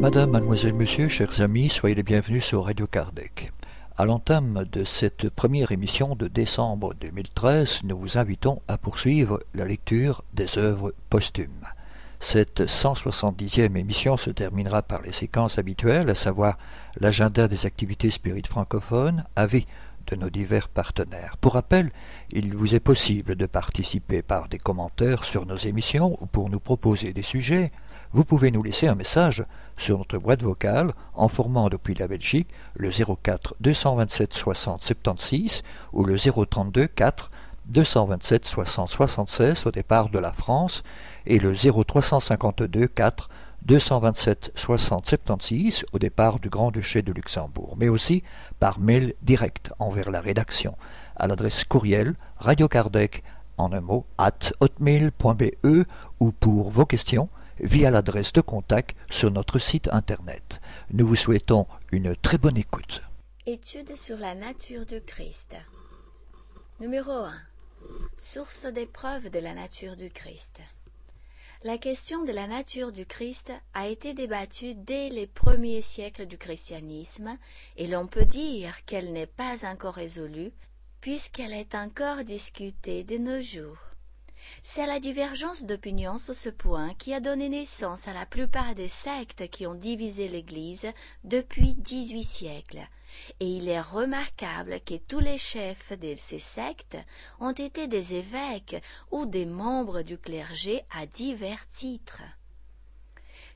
Madame, mademoiselle, monsieur, chers amis, soyez les bienvenus sur Radio Kardec. À l'entame de cette première émission de décembre 2013, nous vous invitons à poursuivre la lecture des œuvres posthumes. Cette 170e émission se terminera par les séquences habituelles, à savoir l'agenda des activités spirites francophones, avis de nos divers partenaires. Pour rappel, il vous est possible de participer par des commentaires sur nos émissions ou pour nous proposer des sujets vous pouvez nous laisser un message sur notre boîte vocale en formant depuis la Belgique le 04 227 60 76 ou le 032 4 227 60 76 au départ de la France et le 0352 4 227 60 76 au départ du Grand-Duché de Luxembourg, mais aussi par mail direct envers la rédaction à l'adresse courriel Radio Kardec en un mot at hotmail.be ou pour vos questions via l'adresse de contact sur notre site internet. Nous vous souhaitons une très bonne écoute. Étude sur la nature du Christ. Numéro 1. Source des preuves de la nature du Christ. La question de la nature du Christ a été débattue dès les premiers siècles du christianisme et l'on peut dire qu'elle n'est pas encore résolue puisqu'elle est encore discutée de nos jours. C'est la divergence d'opinion sur ce point qui a donné naissance à la plupart des sectes qui ont divisé l'Église depuis dix-huit siècles, et il est remarquable que tous les chefs de ces sectes ont été des évêques ou des membres du clergé à divers titres.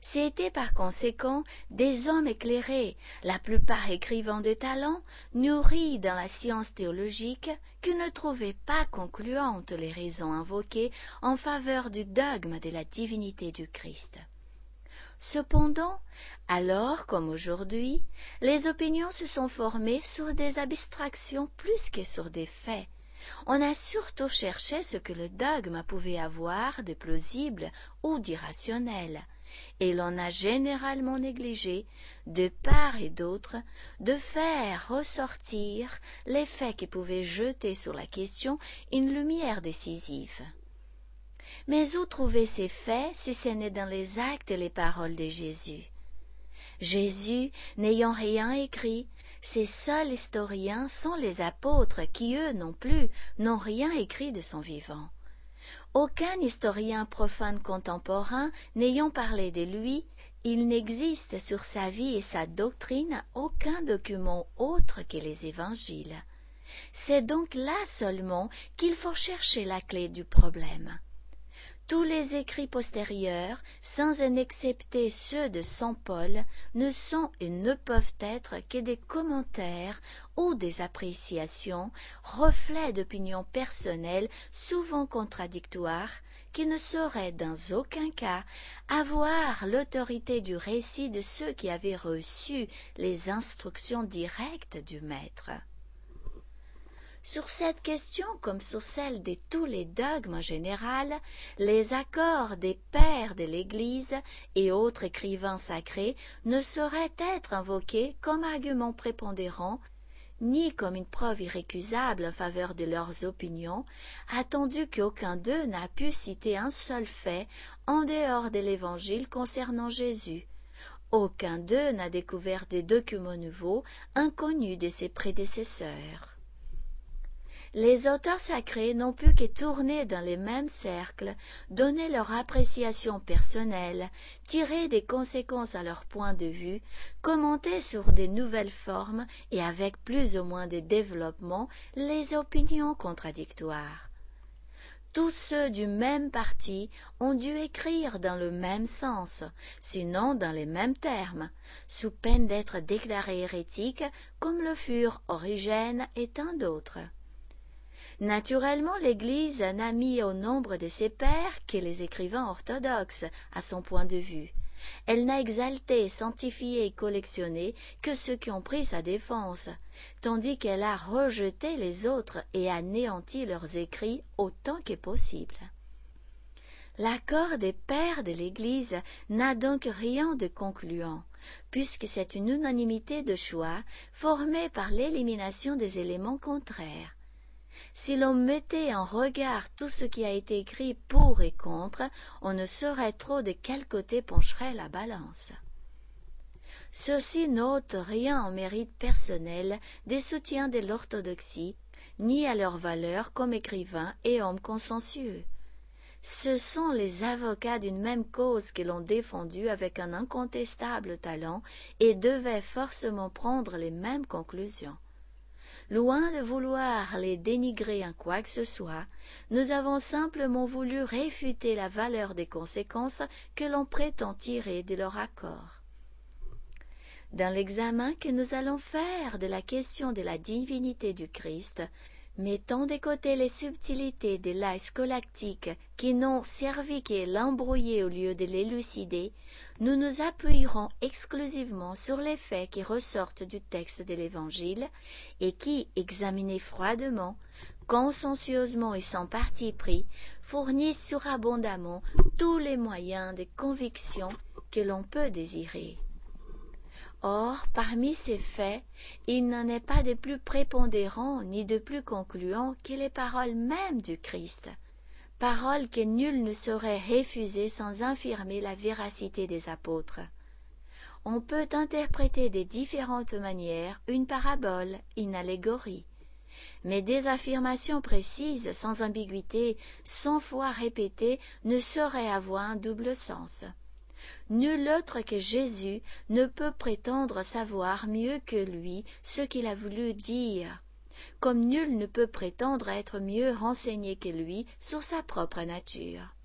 C'étaient par conséquent des hommes éclairés, la plupart écrivant de talent, nourris dans la science théologique, qui ne trouvaient pas concluantes les raisons invoquées en faveur du dogme de la divinité du Christ. Cependant, alors comme aujourd'hui, les opinions se sont formées sur des abstractions plus que sur des faits. On a surtout cherché ce que le dogme pouvait avoir de plausible ou d'irrationnel, et l'on a généralement négligé, de part et d'autre, de faire ressortir les faits qui pouvaient jeter sur la question une lumière décisive. Mais où trouver ces faits si ce n'est dans les actes et les paroles de Jésus? Jésus, n'ayant rien écrit, ses seuls historiens sont les apôtres qui, eux non plus, n'ont rien écrit de son vivant. Aucun historien profane contemporain n'ayant parlé de lui, il n'existe sur sa vie et sa doctrine aucun document autre que les évangiles. C'est donc là seulement qu'il faut chercher la clé du problème. Tous les écrits postérieurs, sans en excepter ceux de Saint Paul, ne sont et ne peuvent être que des commentaires ou des appréciations, reflets d'opinions personnelles souvent contradictoires, qui ne sauraient dans aucun cas avoir l'autorité du récit de ceux qui avaient reçu les instructions directes du Maître. Sur cette question, comme sur celle de tous les dogmes en général, les accords des pères de l'Église et autres écrivains sacrés ne sauraient être invoqués comme argument prépondérant ni comme une preuve irrécusable en faveur de leurs opinions, attendu qu'aucun d'eux n'a pu citer un seul fait en dehors de l'Évangile concernant Jésus. Aucun d'eux n'a découvert des documents nouveaux inconnus de ses prédécesseurs les auteurs sacrés n'ont pu que tourner dans les mêmes cercles, donner leur appréciation personnelle, tirer des conséquences à leur point de vue, commenter sur des nouvelles formes et avec plus ou moins de développement les opinions contradictoires. Tous ceux du même parti ont dû écrire dans le même sens, sinon dans les mêmes termes, sous peine d'être déclarés hérétiques comme le furent Origène et tant d'autres. Naturellement, l'Église n'a mis au nombre de ses pères que les écrivains orthodoxes, à son point de vue. Elle n'a exalté, sanctifié et collectionné que ceux qui ont pris sa défense, tandis qu'elle a rejeté les autres et anéanti leurs écrits autant que possible. L'accord des pères de l'Église n'a donc rien de concluant, puisque c'est une unanimité de choix formée par l'élimination des éléments contraires. Si l'on mettait en regard tout ce qui a été écrit pour et contre, on ne saurait trop de quel côté pencherait la balance. Ceux-ci n'ôtent rien en mérite personnel des soutiens de l'orthodoxie, ni à leur valeur comme écrivains et hommes consensueux. Ce sont les avocats d'une même cause qui l'ont défendu avec un incontestable talent et devaient forcément prendre les mêmes conclusions. Loin de vouloir les dénigrer en quoi que ce soit, nous avons simplement voulu réfuter la valeur des conséquences que l'on prétend tirer de leur accord. Dans l'examen que nous allons faire de la question de la divinité du Christ, mettons de côté les subtilités de l'âge scolastique qui n'ont servi qu'à l'embrouiller au lieu de l'élucider, nous nous appuierons exclusivement sur les faits qui ressortent du texte de l'Évangile et qui, examinés froidement, consciencieusement et sans parti pris, fournissent surabondamment tous les moyens de conviction que l'on peut désirer. Or, parmi ces faits, il n'en est pas de plus prépondérant ni de plus concluant que les paroles mêmes du Christ, paroles que nul ne saurait refuser sans infirmer la véracité des apôtres. On peut interpréter de différentes manières une parabole, une allégorie, mais des affirmations précises, sans ambiguïté, cent fois répétées, ne sauraient avoir un double sens. Nul autre que Jésus ne peut prétendre savoir mieux que lui ce qu'il a voulu dire, comme nul ne peut prétendre être mieux renseigné que lui sur sa propre nature.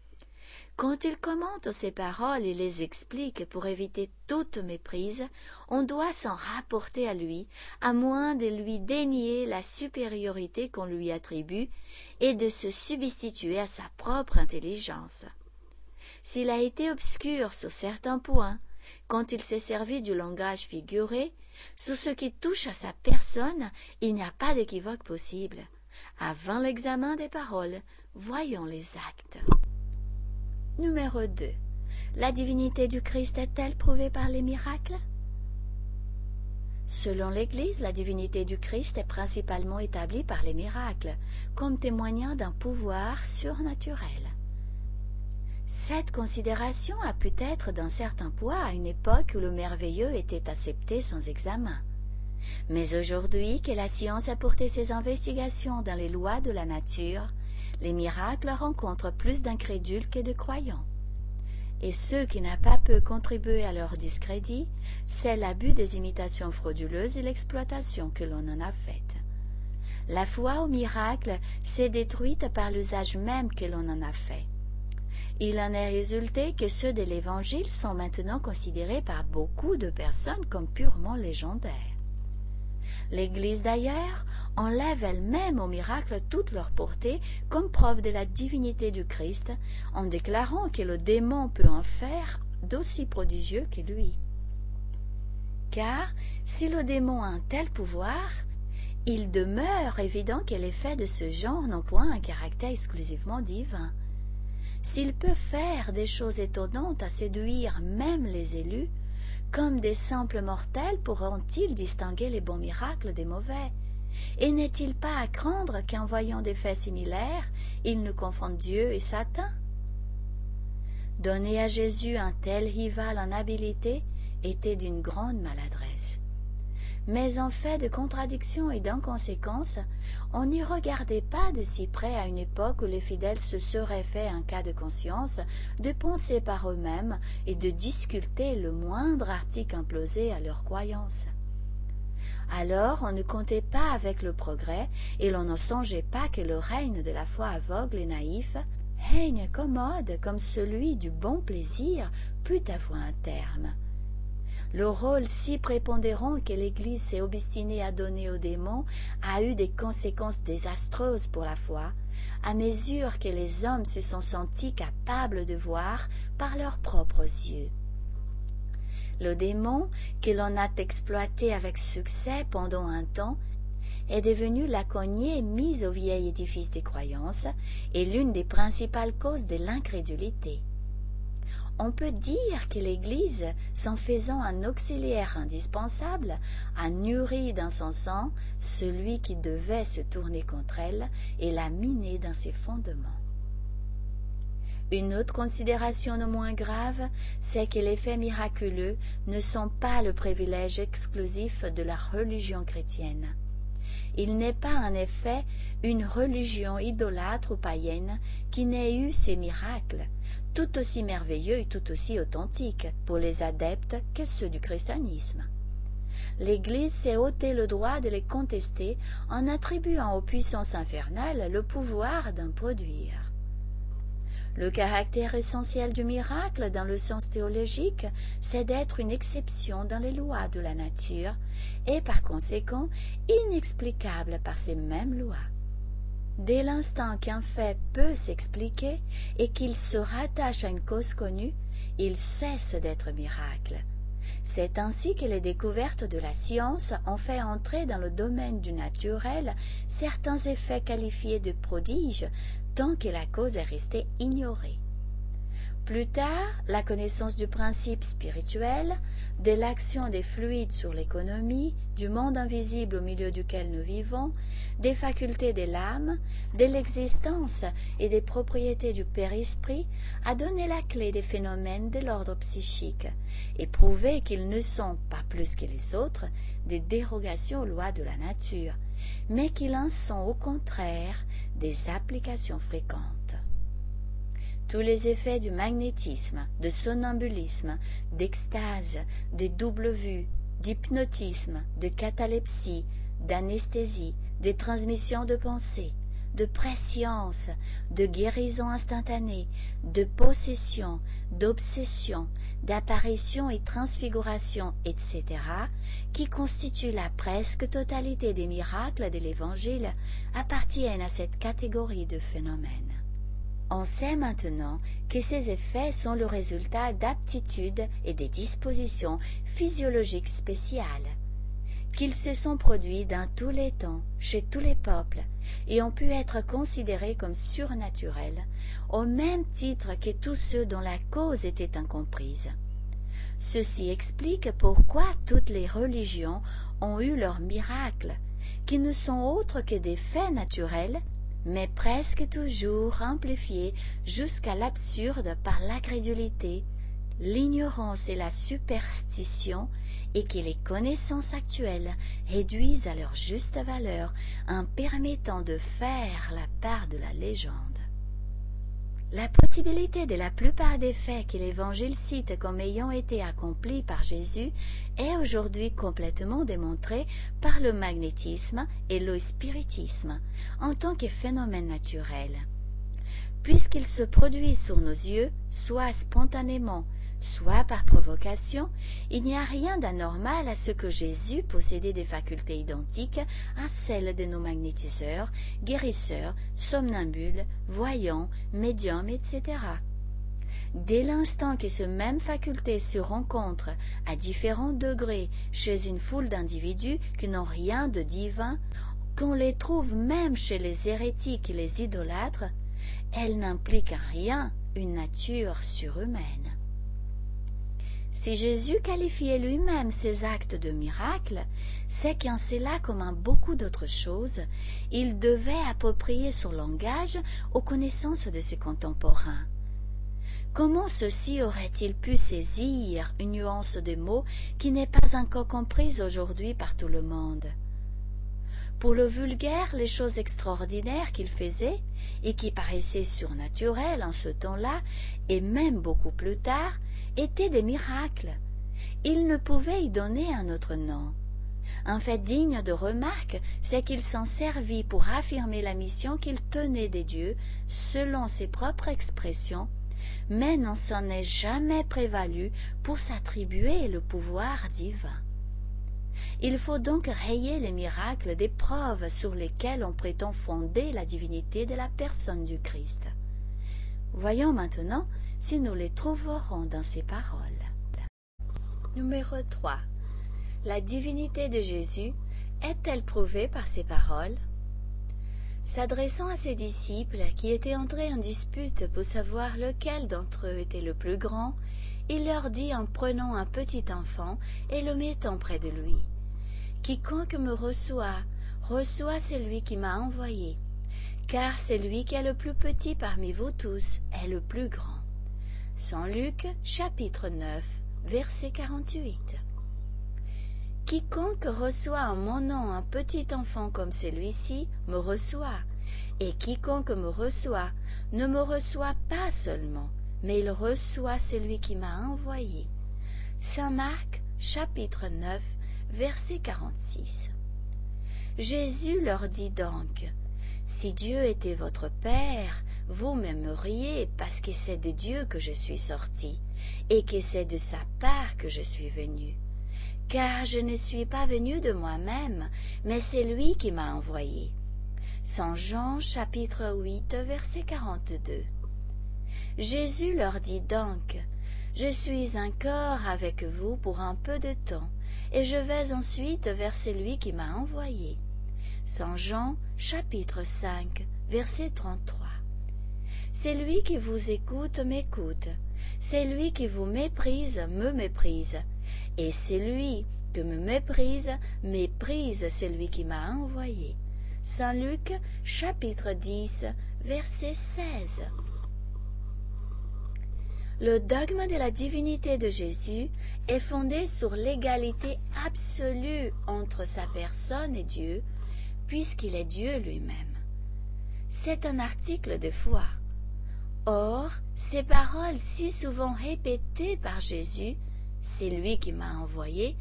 Quand il commente ces paroles et les explique pour éviter toute méprise, on doit s'en rapporter à lui, à moins de lui dénier la supériorité qu'on lui attribue et de se substituer à sa propre intelligence s'il a été obscur sur certains points, quand il s'est servi du langage figuré, sur ce qui touche à sa personne, il n'y a pas d'équivoque possible. Avant l'examen des paroles, voyons les actes. Numéro 2. La divinité du Christ est-elle prouvée par les miracles? Selon l'Église, la divinité du Christ est principalement établie par les miracles, comme témoignant d'un pouvoir surnaturel. Cette considération a pu être d'un certain poids à une époque où le merveilleux était accepté sans examen. Mais aujourd'hui que la science a porté ses investigations dans les lois de la nature, les miracles rencontrent plus d'incrédules que de croyants. Et ce qui n'a pas peu contribué à leur discrédit, c'est l'abus des imitations frauduleuses et l'exploitation que l'on en a faite. La foi au miracle s'est détruite par l'usage même que l'on en a fait. Il en est résulté que ceux de l'Évangile sont maintenant considérés par beaucoup de personnes comme purement légendaires. L'Église d'ailleurs enlève elle-même au miracle toute leur portée comme preuve de la divinité du Christ en déclarant que le démon peut en faire d'aussi prodigieux que lui. Car si le démon a un tel pouvoir, il demeure évident que les faits de ce genre n'ont point un caractère exclusivement divin. S'il peut faire des choses étonnantes à séduire même les élus, comme des simples mortels pourront-ils distinguer les bons miracles des mauvais? Et n'est-il pas à craindre qu'en voyant des faits similaires, ils ne confondent Dieu et Satan? Donner à Jésus un tel rival en habileté était d'une grande maladresse mais en fait de contradiction et d'inconséquence, on n'y regardait pas de si près à une époque où les fidèles se seraient fait un cas de conscience de penser par eux-mêmes et de discuter le moindre article imposé à leur croyance. Alors on ne comptait pas avec le progrès et l'on ne songeait pas que le règne de la foi aveugle et naïf, règne commode comme celui du bon plaisir, pût avoir un terme le rôle si prépondérant que l'Église s'est obstinée à donner aux démons a eu des conséquences désastreuses pour la foi, à mesure que les hommes se sont sentis capables de voir par leurs propres yeux. Le démon, que l'on a exploité avec succès pendant un temps, est devenue la cognée mise au vieil édifice des croyances et l'une des principales causes de l'incrédulité. On peut dire que l'Église, s'en faisant un auxiliaire indispensable, a nourri dans son sang celui qui devait se tourner contre elle et l'a miné dans ses fondements. Une autre considération non moins grave, c'est que les faits miraculeux ne sont pas le privilège exclusif de la religion chrétienne. Il n'est pas en effet une religion idolâtre ou païenne qui n'ait eu ces miracles, tout aussi merveilleux et tout aussi authentiques pour les adeptes que ceux du christianisme. L'Église s'est ôté le droit de les contester en attribuant aux puissances infernales le pouvoir d'en produire. Le caractère essentiel du miracle dans le sens théologique, c'est d'être une exception dans les lois de la nature et par conséquent inexplicable par ces mêmes lois. Dès l'instant qu'un fait peut s'expliquer et qu'il se rattache à une cause connue, il cesse d'être miracle. C'est ainsi que les découvertes de la science ont fait entrer dans le domaine du naturel certains effets qualifiés de prodiges tant que la cause est restée ignorée. Plus tard, la connaissance du principe spirituel, de l'action des fluides sur l'économie, du monde invisible au milieu duquel nous vivons, des facultés de l'âme, de l'existence et des propriétés du père-esprit, a donné la clé des phénomènes de l'ordre psychique et prouvé qu'ils ne sont pas plus que les autres des dérogations aux lois de la nature, mais qu'ils en sont au contraire des applications fréquentes. Tous les effets du magnétisme, de somnambulisme, d'extase, de double vue, d'hypnotisme, de catalepsie, d'anesthésie, de transmission de pensée, de préscience, de guérison instantanée, de possession, d'obsession, d'apparition et transfiguration, etc., qui constituent la presque totalité des miracles de l'Évangile, appartiennent à cette catégorie de phénomènes. On sait maintenant que ces effets sont le résultat d'aptitudes et des dispositions physiologiques spéciales, qu'ils se sont produits dans tous les temps, chez tous les peuples, et ont pu être considérés comme surnaturels, au même titre que tous ceux dont la cause était incomprise. Ceci explique pourquoi toutes les religions ont eu leurs miracles, qui ne sont autres que des faits naturels, mais presque toujours amplifiés jusqu'à l'absurde par l'incrédulité, l'ignorance et la superstition, et que les connaissances actuelles réduisent à leur juste valeur en permettant de faire la part de la légende. La possibilité de la plupart des faits que l'Évangile cite comme ayant été accomplis par Jésus est aujourd'hui complètement démontrée par le magnétisme et le spiritisme en tant que phénomène naturel. Puisqu'il se produit sur nos yeux, soit spontanément, soit par provocation, il n'y a rien d'anormal à ce que Jésus possédait des facultés identiques à celles de nos magnétiseurs, guérisseurs, somnambules, voyants, médiums, etc. Dès l'instant que ces mêmes facultés se rencontrent à différents degrés chez une foule d'individus qui n'ont rien de divin, qu'on les trouve même chez les hérétiques et les idolâtres, elles n'impliquent en rien une nature surhumaine. Si Jésus qualifiait lui-même ses actes de miracles, c'est qu'en cela comme en beaucoup d'autres choses, il devait approprier son langage aux connaissances de ses contemporains. Comment ceux-ci auraient-ils pu saisir une nuance de mots qui n'est pas encore comprise aujourd'hui par tout le monde? Pour le vulgaire, les choses extraordinaires qu'il faisait, et qui paraissaient surnaturelles en ce temps-là, et même beaucoup plus tard, étaient des miracles. Il ne pouvait y donner un autre nom. Un fait digne de remarque, c'est qu'il s'en servit pour affirmer la mission qu'il tenait des dieux, selon ses propres expressions, mais n'en s'en est jamais prévalu pour s'attribuer le pouvoir divin. Il faut donc rayer les miracles des preuves sur lesquelles on prétend fonder la divinité de la personne du Christ. Voyons maintenant si nous les trouverons dans ces paroles. Numéro 3. La divinité de Jésus est-elle prouvée par ces paroles? S'adressant à ses disciples, qui étaient entrés en dispute pour savoir lequel d'entre eux était le plus grand, il leur dit en prenant un petit enfant et le mettant près de lui. Quiconque me reçoit, reçoit celui qui m'a envoyé, car celui qui est le plus petit parmi vous tous est le plus grand. Saint Luc chapitre 9 verset 48 Quiconque reçoit en mon nom un petit enfant comme celui-ci me reçoit, et quiconque me reçoit ne me reçoit pas seulement, mais il reçoit celui qui m'a envoyé. Saint Marc chapitre 9 verset 46 Jésus leur dit donc, Si Dieu était votre Père, vous m'aimeriez parce que c'est de Dieu que je suis sorti, et que c'est de sa part que je suis venu. Car je ne suis pas venu de moi-même, mais c'est lui qui m'a envoyé. Saint Jean chapitre 8 verset 42 Jésus leur dit donc, Je suis encore avec vous pour un peu de temps, et je vais ensuite vers celui qui m'a envoyé. Saint Jean chapitre 5 verset 33 C'est lui qui vous écoute m'écoute, c'est lui qui vous méprise me méprise, et celui que me méprise méprise celui qui m'a envoyé. Saint Luc chapitre 10 verset 16 le dogme de la divinité de Jésus est fondé sur l'égalité absolue entre sa personne et Dieu, puisqu'il est Dieu lui-même. C'est un article de foi. Or, ces paroles si souvent répétées par Jésus, c'est lui qui m'a envoyé,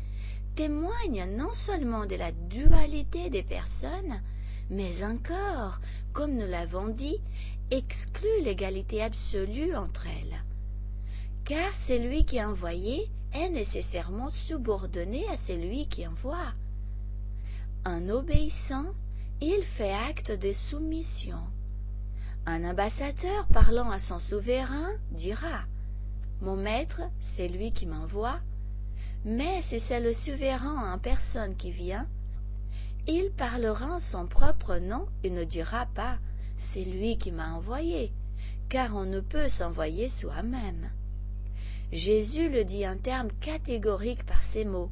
témoignent non seulement de la dualité des personnes, mais encore, comme nous l'avons dit, excluent l'égalité absolue entre elles car celui qui est envoyé est nécessairement subordonné à celui qui envoie. En obéissant, il fait acte de soumission. Un ambassadeur parlant à son souverain dira Mon maître, c'est lui qui m'envoie. Mais si c'est le souverain en personne qui vient, il parlera en son propre nom et ne dira pas C'est lui qui m'a envoyé, car on ne peut s'envoyer soi-même. Jésus le dit en termes catégoriques par ces mots.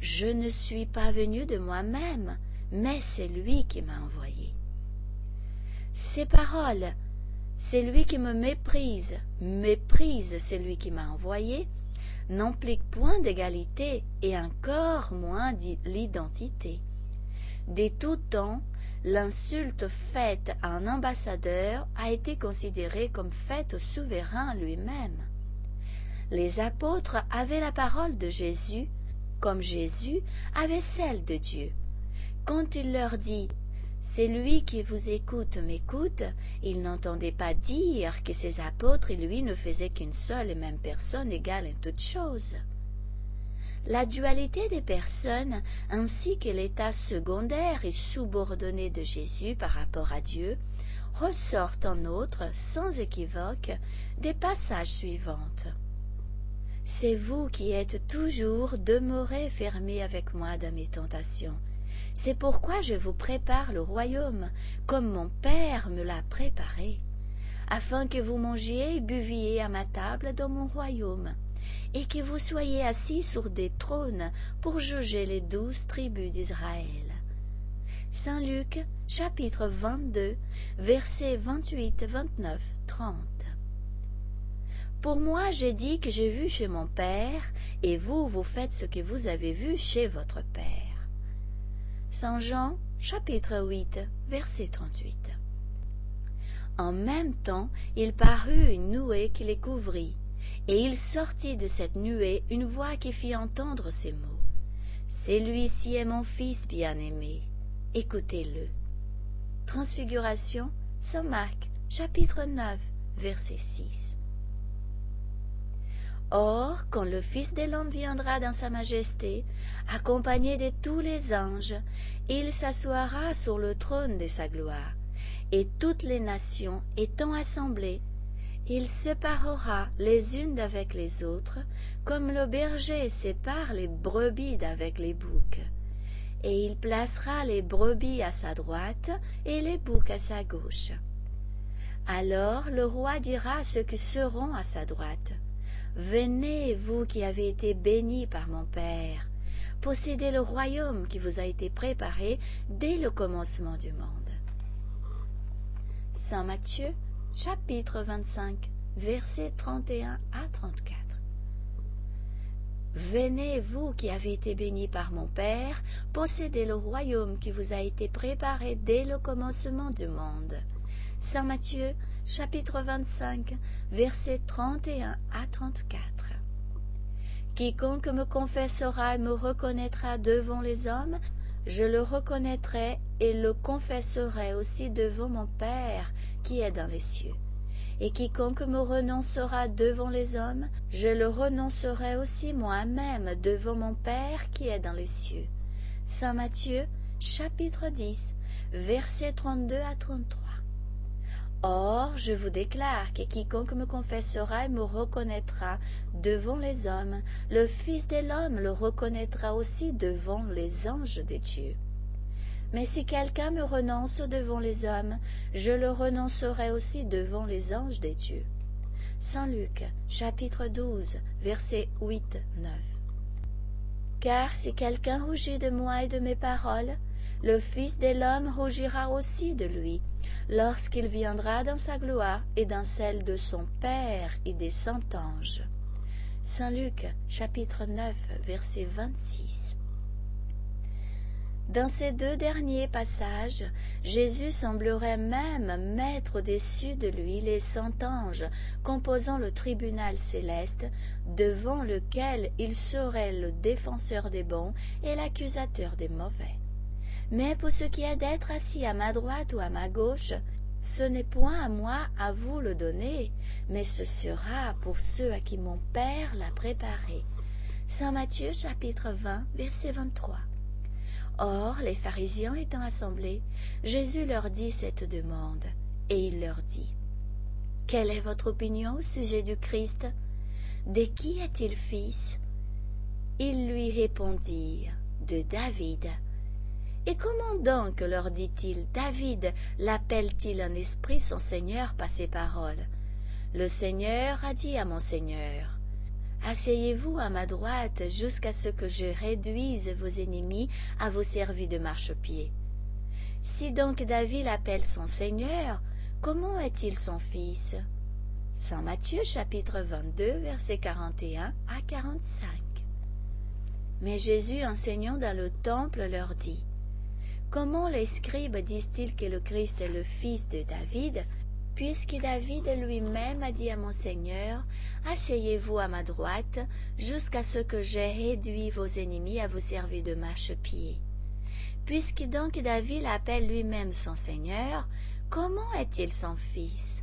Je ne suis pas venu de moi-même, mais c'est lui qui m'a envoyé. Ces paroles, c'est lui qui me méprise, méprise celui qui m'a envoyé, n'impliquent point d'égalité et encore moins l'identité. Dès tout temps, l'insulte faite à un ambassadeur a été considérée comme faite au souverain lui-même les apôtres avaient la parole de Jésus, comme Jésus avait celle de Dieu. Quand il leur dit C'est lui qui vous écoute m'écoute, il n'entendait pas dire que ses apôtres et lui ne faisaient qu'une seule et même personne égale en toutes choses. La dualité des personnes ainsi que l'état secondaire et subordonné de Jésus par rapport à Dieu ressortent en outre, sans équivoque, des passages suivantes c'est vous qui êtes toujours demeurés fermés avec moi dans mes tentations. C'est pourquoi je vous prépare le royaume, comme mon Père me l'a préparé, afin que vous mangiez et buviez à ma table dans mon royaume, et que vous soyez assis sur des trônes pour juger les douze tribus d'Israël. Saint Luc, chapitre 22, versets 28, 29, 30. Pour moi, j'ai dit que j'ai vu chez mon Père, et vous, vous faites ce que vous avez vu chez votre Père. Saint Jean, chapitre 8, verset 38. En même temps, il parut une nuée qui les couvrit, et il sortit de cette nuée une voix qui fit entendre ces mots. Celui-ci est mon Fils bien-aimé, écoutez-le. Transfiguration, Saint Marc, chapitre 9, verset 6. Or, quand le Fils de l'homme viendra dans sa majesté, accompagné de tous les anges, il s'assoira sur le trône de sa gloire, et toutes les nations étant assemblées, il séparera les unes d'avec les autres, comme le berger sépare les brebis d'avec les boucs. et il placera les brebis à sa droite et les boucs à sa gauche. Alors le roi dira ceux qui seront à sa droite, Venez, vous qui avez été bénis par mon Père, possédez le royaume qui vous a été préparé dès le commencement du monde. Saint Matthieu, chapitre 25, versets 31 à 34. Venez, vous qui avez été bénis par mon Père, possédez le royaume qui vous a été préparé dès le commencement du monde. Saint Matthieu, chapitre 25, versets 31 à 34. Quiconque me confessera et me reconnaîtra devant les hommes, je le reconnaîtrai et le confesserai aussi devant mon Père qui est dans les cieux. Et quiconque me renoncera devant les hommes, je le renoncerai aussi moi-même devant mon Père qui est dans les cieux. Saint Matthieu, chapitre 10, versets 32 à 33. Or, je vous déclare que quiconque me confessera et me reconnaîtra devant les hommes, le Fils de l'homme le reconnaîtra aussi devant les anges de Dieu. Mais si quelqu'un me renonce devant les hommes, je le renoncerai aussi devant les anges des dieux. Saint Luc, chapitre 12, versets 8, 9. Car si quelqu'un rougit de moi et de mes paroles, le Fils de l'homme rougira aussi de lui, lorsqu'il viendra dans sa gloire et dans celle de son Père et des cent anges. Saint Luc, chapitre 9, verset 26. Dans ces deux derniers passages, Jésus semblerait même mettre au-dessus de lui les cent anges composant le tribunal céleste, devant lequel il serait le défenseur des bons et l'accusateur des mauvais. Mais pour ce qui est d'être assis à ma droite ou à ma gauche, ce n'est point à moi à vous le donner, mais ce sera pour ceux à qui mon Père l'a préparé. Saint Matthieu chapitre 20 verset 23. Or, les pharisiens étant assemblés, Jésus leur dit cette demande, et il leur dit Quelle est votre opinion au sujet du Christ? De qui est-il fils? Ils lui répondirent De David. Et comment donc, leur dit-il, David l'appelle-t-il un esprit son Seigneur par ses paroles? Le Seigneur a dit à mon Seigneur Asseyez-vous à ma droite jusqu'à ce que je réduise vos ennemis à vos servis de marchepied. Si donc David appelle son Seigneur, comment est-il son fils? Saint Matthieu chapitre 22 versets 41 à 45. Mais Jésus enseignant dans le temple leur dit Comment les scribes disent-ils que le Christ est le fils de David? Puisque David lui-même a dit à mon Seigneur, Asseyez-vous à ma droite, jusqu'à ce que j'aie réduit vos ennemis à vous servir de marchepied. Puisque donc David appelle lui-même son Seigneur, comment est-il son fils?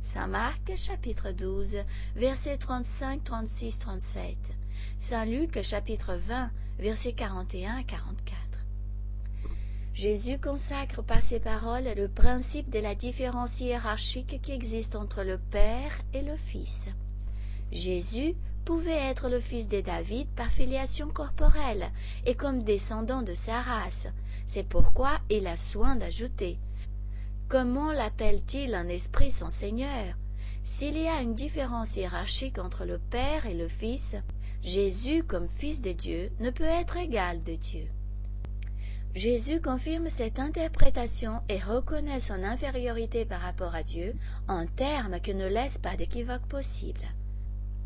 Saint Marc chapitre 12, versets 35, 36, 37. Saint Luc chapitre 20, versets 41 à 44. Jésus consacre par ses paroles le principe de la différence hiérarchique qui existe entre le Père et le Fils. Jésus pouvait être le fils de David par filiation corporelle et comme descendant de sa race. C'est pourquoi il a soin d'ajouter Comment l'appelle-t-il un esprit son Seigneur? S'il y a une différence hiérarchique entre le Père et le Fils, Jésus, comme Fils de Dieu, ne peut être égal de Dieu. Jésus confirme cette interprétation et reconnaît son infériorité par rapport à Dieu en termes qui ne laissent pas d'équivoque possible.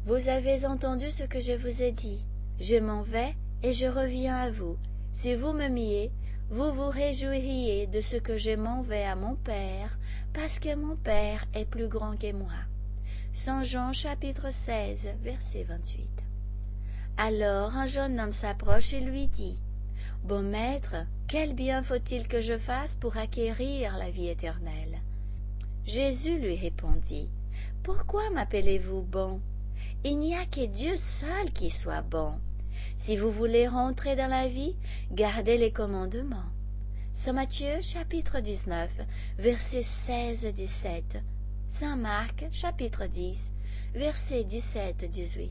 Vous avez entendu ce que je vous ai dit. Je m'en vais et je reviens à vous. Si vous me miez, vous vous réjouiriez de ce que je m'en vais à mon Père, parce que mon Père est plus grand que moi. Saint Jean chapitre 16, verset 28. Alors un jeune homme s'approche et lui dit Bon maître, quel bien faut-il que je fasse pour acquérir la vie éternelle? Jésus lui répondit, Pourquoi m'appelez-vous bon? Il n'y a que Dieu seul qui soit bon. Si vous voulez rentrer dans la vie, gardez les commandements. Saint Matthieu chapitre 19, versets 16-17. Saint Marc chapitre 10, versets 17-18.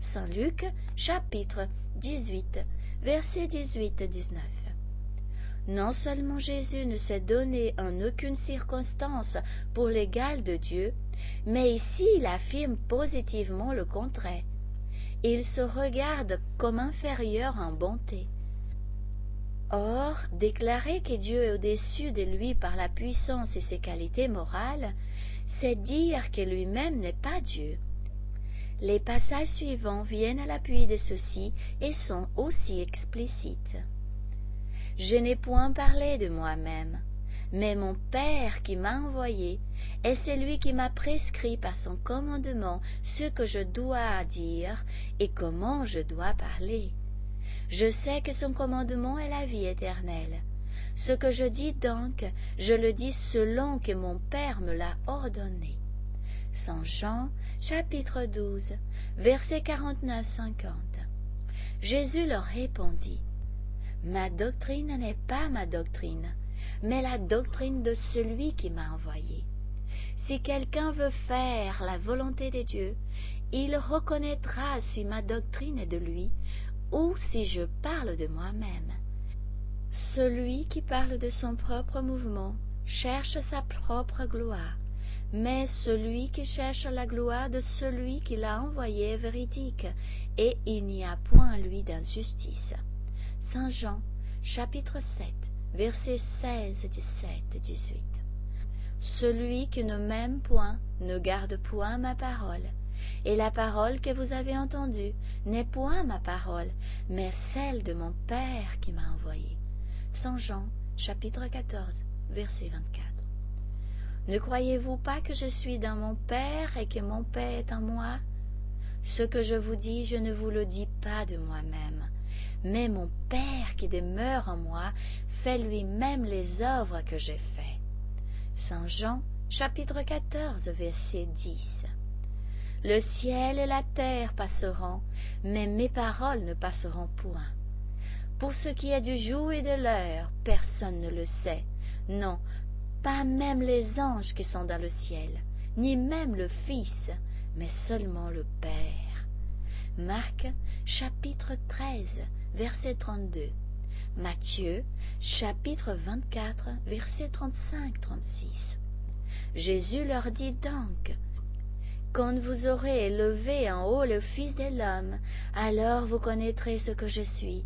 Saint Luc chapitre 18, versets 18 19. Non seulement Jésus ne s'est donné en aucune circonstance pour l'égal de Dieu, mais ici il affirme positivement le contraire. Il se regarde comme inférieur en bonté. Or, déclarer que Dieu est au-dessus de lui par la puissance et ses qualités morales, c'est dire que lui-même n'est pas Dieu. Les passages suivants viennent à l'appui de ceci et sont aussi explicites. Je n'ai point parlé de moi-même, mais mon Père qui m'a envoyé est celui qui m'a prescrit par son commandement ce que je dois dire et comment je dois parler. Je sais que son commandement est la vie éternelle. Ce que je dis donc, je le dis selon que mon Père me l'a ordonné. Saint Jean, chapitre 12, versets 49-50. Jésus leur répondit Ma doctrine n'est pas ma doctrine, mais la doctrine de celui qui m'a envoyé. Si quelqu'un veut faire la volonté de Dieu, il reconnaîtra si ma doctrine est de lui ou si je parle de moi-même. Celui qui parle de son propre mouvement cherche sa propre gloire, mais celui qui cherche la gloire de celui qui l'a envoyé est véridique, et il n'y a point lui d'injustice. Saint Jean, chapitre 7, versets 16, 17 et 18. Celui qui ne m'aime point ne garde point ma parole, et la parole que vous avez entendue n'est point ma parole, mais celle de mon Père qui m'a envoyé. Saint Jean, chapitre 14, verset 24. Ne croyez-vous pas que je suis dans mon Père et que mon Père est en moi? Ce que je vous dis, je ne vous le dis pas de moi-même mais mon Père qui demeure en moi fait lui-même les œuvres que j'ai faites. Saint Jean, chapitre 14, verset 10. Le ciel et la terre passeront, mais mes paroles ne passeront point. Pour ce qui est du jour et de l'heure, personne ne le sait. Non, pas même les anges qui sont dans le ciel, ni même le Fils, mais seulement le Père. Marc, chapitre 13, verset 32. Matthieu, chapitre 24, verset 35-36. Jésus leur dit donc, Quand vous aurez élevé en haut le Fils de l'homme, alors vous connaîtrez ce que je suis,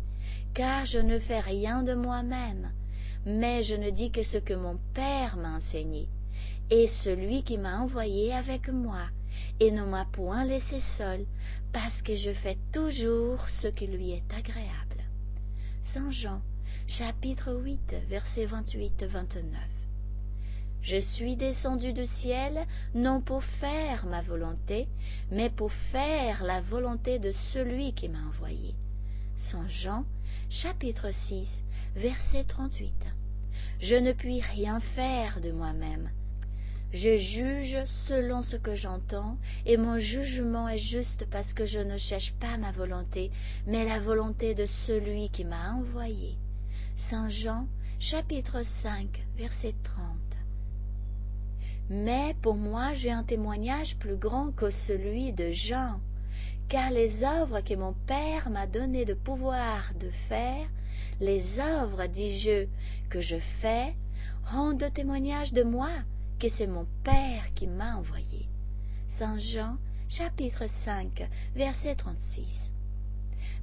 car je ne fais rien de moi-même, mais je ne dis que ce que mon Père m'a enseigné, et celui qui m'a envoyé avec moi, et ne m'a point laissé seul, parce que je fais toujours ce qui lui est agréable. Saint Jean, chapitre 8, versets 28-29. Je suis descendu du ciel non pour faire ma volonté, mais pour faire la volonté de celui qui m'a envoyé. Saint Jean, chapitre 6, verset 38. Je ne puis rien faire de moi-même. Je juge selon ce que j'entends, et mon jugement est juste parce que je ne cherche pas ma volonté, mais la volonté de celui qui m'a envoyé. Saint Jean, chapitre 5, verset 30. Mais pour moi j'ai un témoignage plus grand que celui de Jean, car les œuvres que mon Père m'a donné de pouvoir de faire, les œuvres, dis-je, que je fais, rendent témoignage de moi, que c'est mon Père qui m'a envoyé. Saint Jean, chapitre 5, verset 36.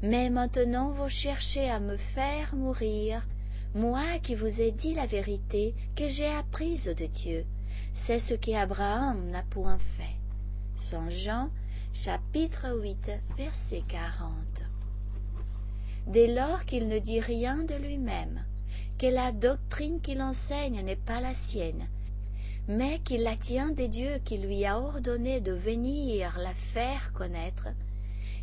Mais maintenant vous cherchez à me faire mourir, moi qui vous ai dit la vérité que j'ai apprise de Dieu. C'est ce qu'Abraham n'a point fait. Saint Jean, chapitre 8, verset 40. Dès lors qu'il ne dit rien de lui-même, que la doctrine qu'il enseigne n'est pas la sienne, mais qu'il la tient des dieux qui lui a ordonné de venir la faire connaître,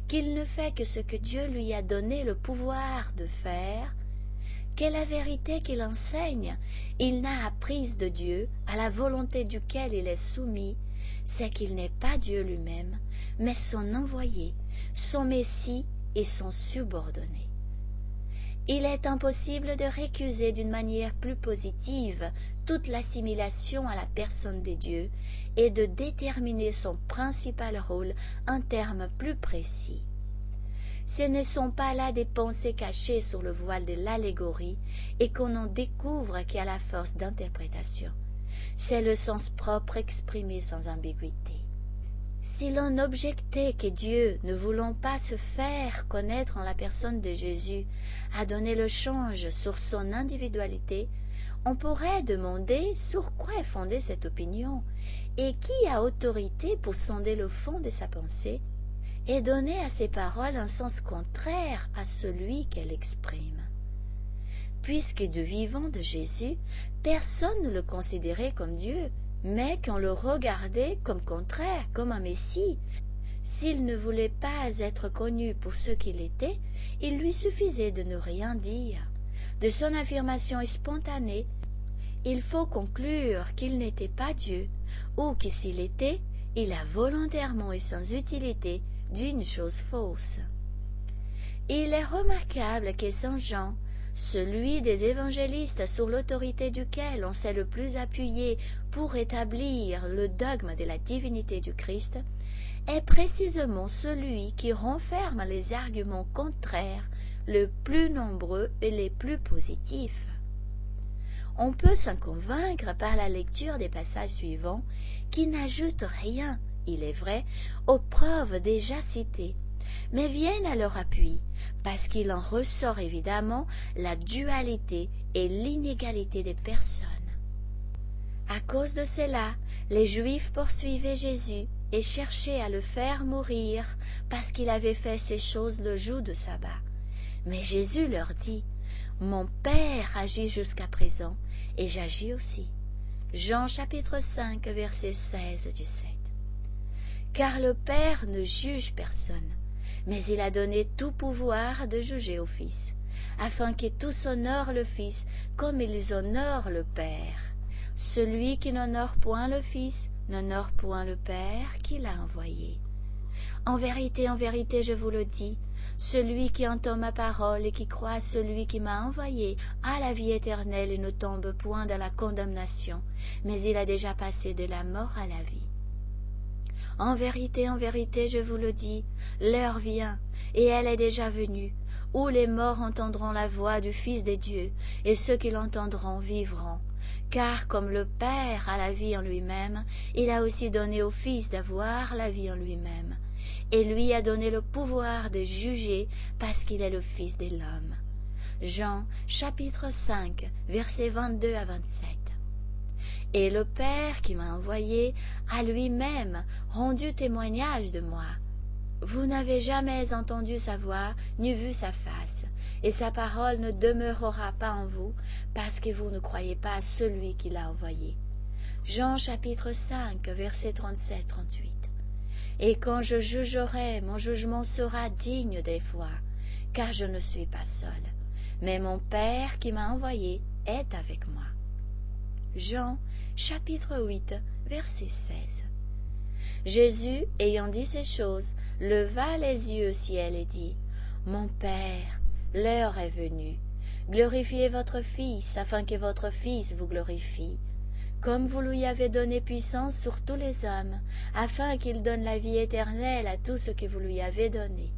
qu'il ne fait que ce que Dieu lui a donné le pouvoir de faire, que la vérité qu'il enseigne, il n'a apprise de Dieu, à la volonté duquel il est soumis, c'est qu'il n'est pas Dieu lui-même, mais son envoyé, son Messie et son subordonné. Il est impossible de récuser d'une manière plus positive toute l'assimilation à la personne des dieux et de déterminer son principal rôle en termes plus précis. ce ne sont pas là des pensées cachées sur le voile de l'allégorie et qu'on en découvre a la force d'interprétation. C'est le sens propre exprimé sans ambiguïté. Si l'on objectait que Dieu, ne voulant pas se faire connaître en la personne de Jésus, a donné le change sur son individualité, on pourrait demander sur quoi est fondée cette opinion et qui a autorité pour sonder le fond de sa pensée et donner à ses paroles un sens contraire à celui qu'elle exprime. Puisque du vivant de Jésus, personne ne le considérait comme Dieu, mais qu'on le regardait comme contraire, comme un Messie. S'il ne voulait pas être connu pour ce qu'il était, il lui suffisait de ne rien dire. De son affirmation spontanée, il faut conclure qu'il n'était pas Dieu, ou que s'il était, il a volontairement et sans utilité d'une chose fausse. Il est remarquable que Saint Jean, celui des évangélistes sur l'autorité duquel on s'est le plus appuyé pour établir le dogme de la divinité du Christ, est précisément celui qui renferme les arguments contraires les plus nombreux et les plus positifs. On peut s'en convaincre par la lecture des passages suivants qui n'ajoutent rien, il est vrai, aux preuves déjà citées, mais viennent à leur appui, parce qu'il en ressort évidemment la dualité et l'inégalité des personnes. À cause de cela, les Juifs poursuivaient Jésus et cherchaient à le faire mourir parce qu'il avait fait ces choses le jour de sabbat. Mais Jésus leur dit, Mon Père agit jusqu'à présent, et j'agis aussi. Jean chapitre 5 verset 16 du 7. Car le Père ne juge personne, mais il a donné tout pouvoir de juger au Fils, afin que tous honorent le Fils comme ils honorent le Père. Celui qui n'honore point le Fils n'honore point le Père qui l'a envoyé. En vérité, en vérité, je vous le dis, celui qui entend ma parole et qui croit à celui qui m'a envoyé a la vie éternelle et ne tombe point dans la condamnation, mais il a déjà passé de la mort à la vie. En vérité, en vérité, je vous le dis, l'heure vient, et elle est déjà venue, où les morts entendront la voix du Fils des dieux, et ceux qui l'entendront vivront. Car comme le Père a la vie en lui-même, il a aussi donné au Fils d'avoir la vie en lui-même, et lui a donné le pouvoir de juger parce qu'il est le Fils de l'homme. Jean chapitre 5 versets 22 à 27. Et le Père qui m'a envoyé a lui-même rendu témoignage de moi. Vous n'avez jamais entendu sa voix, ni vu sa face, et sa parole ne demeurera pas en vous, parce que vous ne croyez pas à celui qui l'a envoyé. Jean chapitre 5, verset 37-38. Et quand je jugerai, mon jugement sera digne des fois, car je ne suis pas seul, mais mon Père qui m'a envoyé est avec moi. Chapitre 8, verset 16. Jésus, ayant dit ces choses, leva les yeux au ciel et dit, Mon Père, l'heure est venue. Glorifiez votre Fils, afin que votre Fils vous glorifie. Comme vous lui avez donné puissance sur tous les hommes, afin qu'il donne la vie éternelle à tout ce que vous lui avez donné.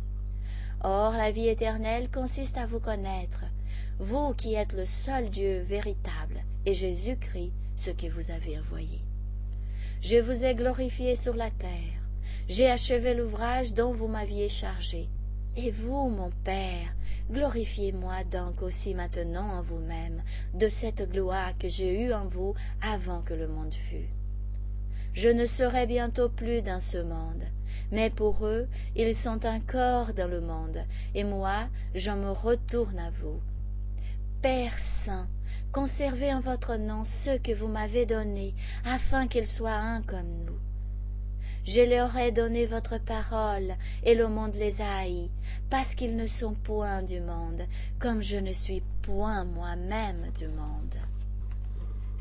Or, la vie éternelle consiste à vous connaître, vous qui êtes le seul Dieu véritable, et Jésus-Christ, ce que vous avez envoyé. Je vous ai glorifié sur la terre, j'ai achevé l'ouvrage dont vous m'aviez chargé. Et vous, mon Père, glorifiez-moi donc aussi maintenant en vous-même de cette gloire que j'ai eue en vous avant que le monde fût. Je ne serai bientôt plus dans ce monde, mais pour eux, ils sont encore dans le monde, et moi, je me retourne à vous. Père Saint, conservez en votre nom ceux que vous m'avez donnés, afin qu'ils soient un comme nous. Je leur ai donné votre parole, et le monde les a haïs, parce qu'ils ne sont point du monde, comme je ne suis point moi-même du monde.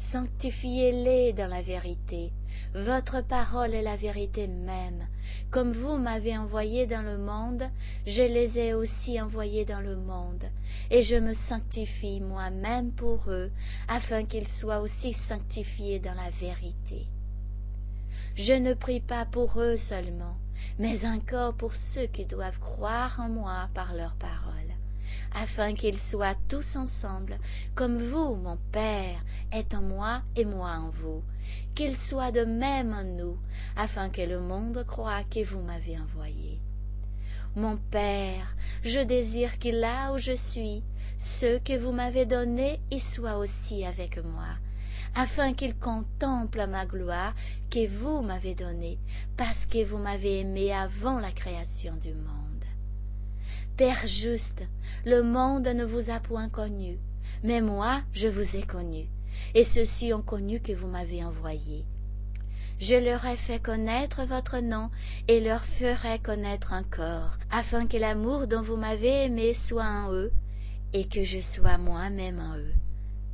Sanctifiez-les dans la vérité. Votre parole est la vérité même. Comme vous m'avez envoyé dans le monde, je les ai aussi envoyés dans le monde, et je me sanctifie moi-même pour eux, afin qu'ils soient aussi sanctifiés dans la vérité. Je ne prie pas pour eux seulement, mais encore pour ceux qui doivent croire en moi par leurs paroles, afin qu'ils soient tous ensemble, comme vous, mon Père, êtes en moi et moi en vous, qu'ils soient de même en nous, afin que le monde croie que vous m'avez envoyé. Mon Père, je désire que là où je suis, ceux que vous m'avez donnés y soient aussi avec moi, afin qu'ils contemplent ma gloire que vous m'avez donnée, parce que vous m'avez aimé avant la création du monde. Père juste, le monde ne vous a point connu, mais moi je vous ai connu, et ceux-ci ont connu que vous m'avez envoyé. Je leur ai fait connaître votre nom et leur ferai connaître encore, afin que l'amour dont vous m'avez aimé soit en eux et que je sois moi-même en eux.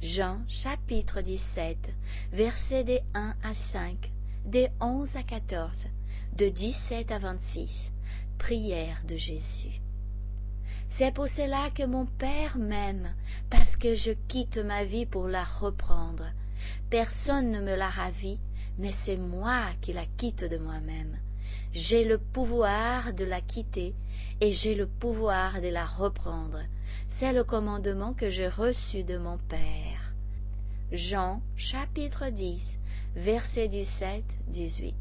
Jean chapitre 17, versets des 1 à 5, des 11 à 14, de 17 à 26. Prière de Jésus. C'est pour cela que mon Père m'aime, parce que je quitte ma vie pour la reprendre. Personne ne me l'a ravie, mais c'est moi qui la quitte de moi-même. J'ai le pouvoir de la quitter et j'ai le pouvoir de la reprendre. C'est le commandement que j'ai reçu de mon Père. Jean chapitre 10 versets 17-18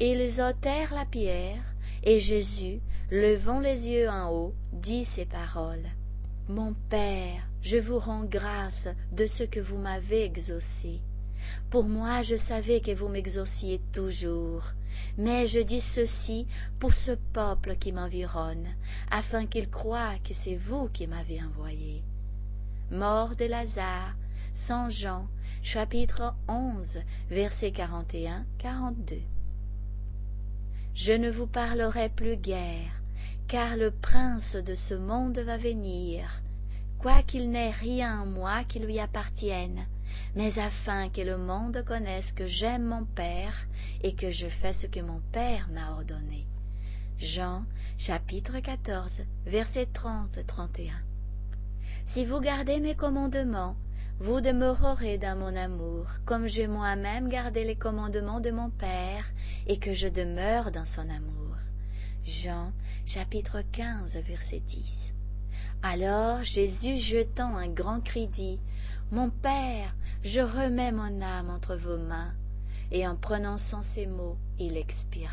Ils ôtèrent la pierre et Jésus, levant les yeux en haut, dit ces paroles. Mon Père, je vous rends grâce de ce que vous m'avez exaucé. Pour moi, je savais que vous m'exauciez toujours. Mais je dis ceci pour ce peuple qui m'environne, afin qu'il croie que c'est vous qui m'avez envoyé. Mort de Lazare, Saint Jean, chapitre 11, versets 41-42. Je ne vous parlerai plus guère, car le prince de ce monde va venir, quoiqu'il n'ait rien en moi qui lui appartienne, mais afin que le monde connaisse que j'aime mon Père et que je fais ce que mon Père m'a ordonné. Jean chapitre 14 versets 30-31 Si vous gardez mes commandements, vous demeurerez dans mon amour, comme j'ai moi-même gardé les commandements de mon Père et que je demeure dans son amour. Jean chapitre 15 verset 10 alors Jésus jetant un grand cri dit Mon Père, je remets mon âme entre vos mains. Et en prononçant ces mots, il expira.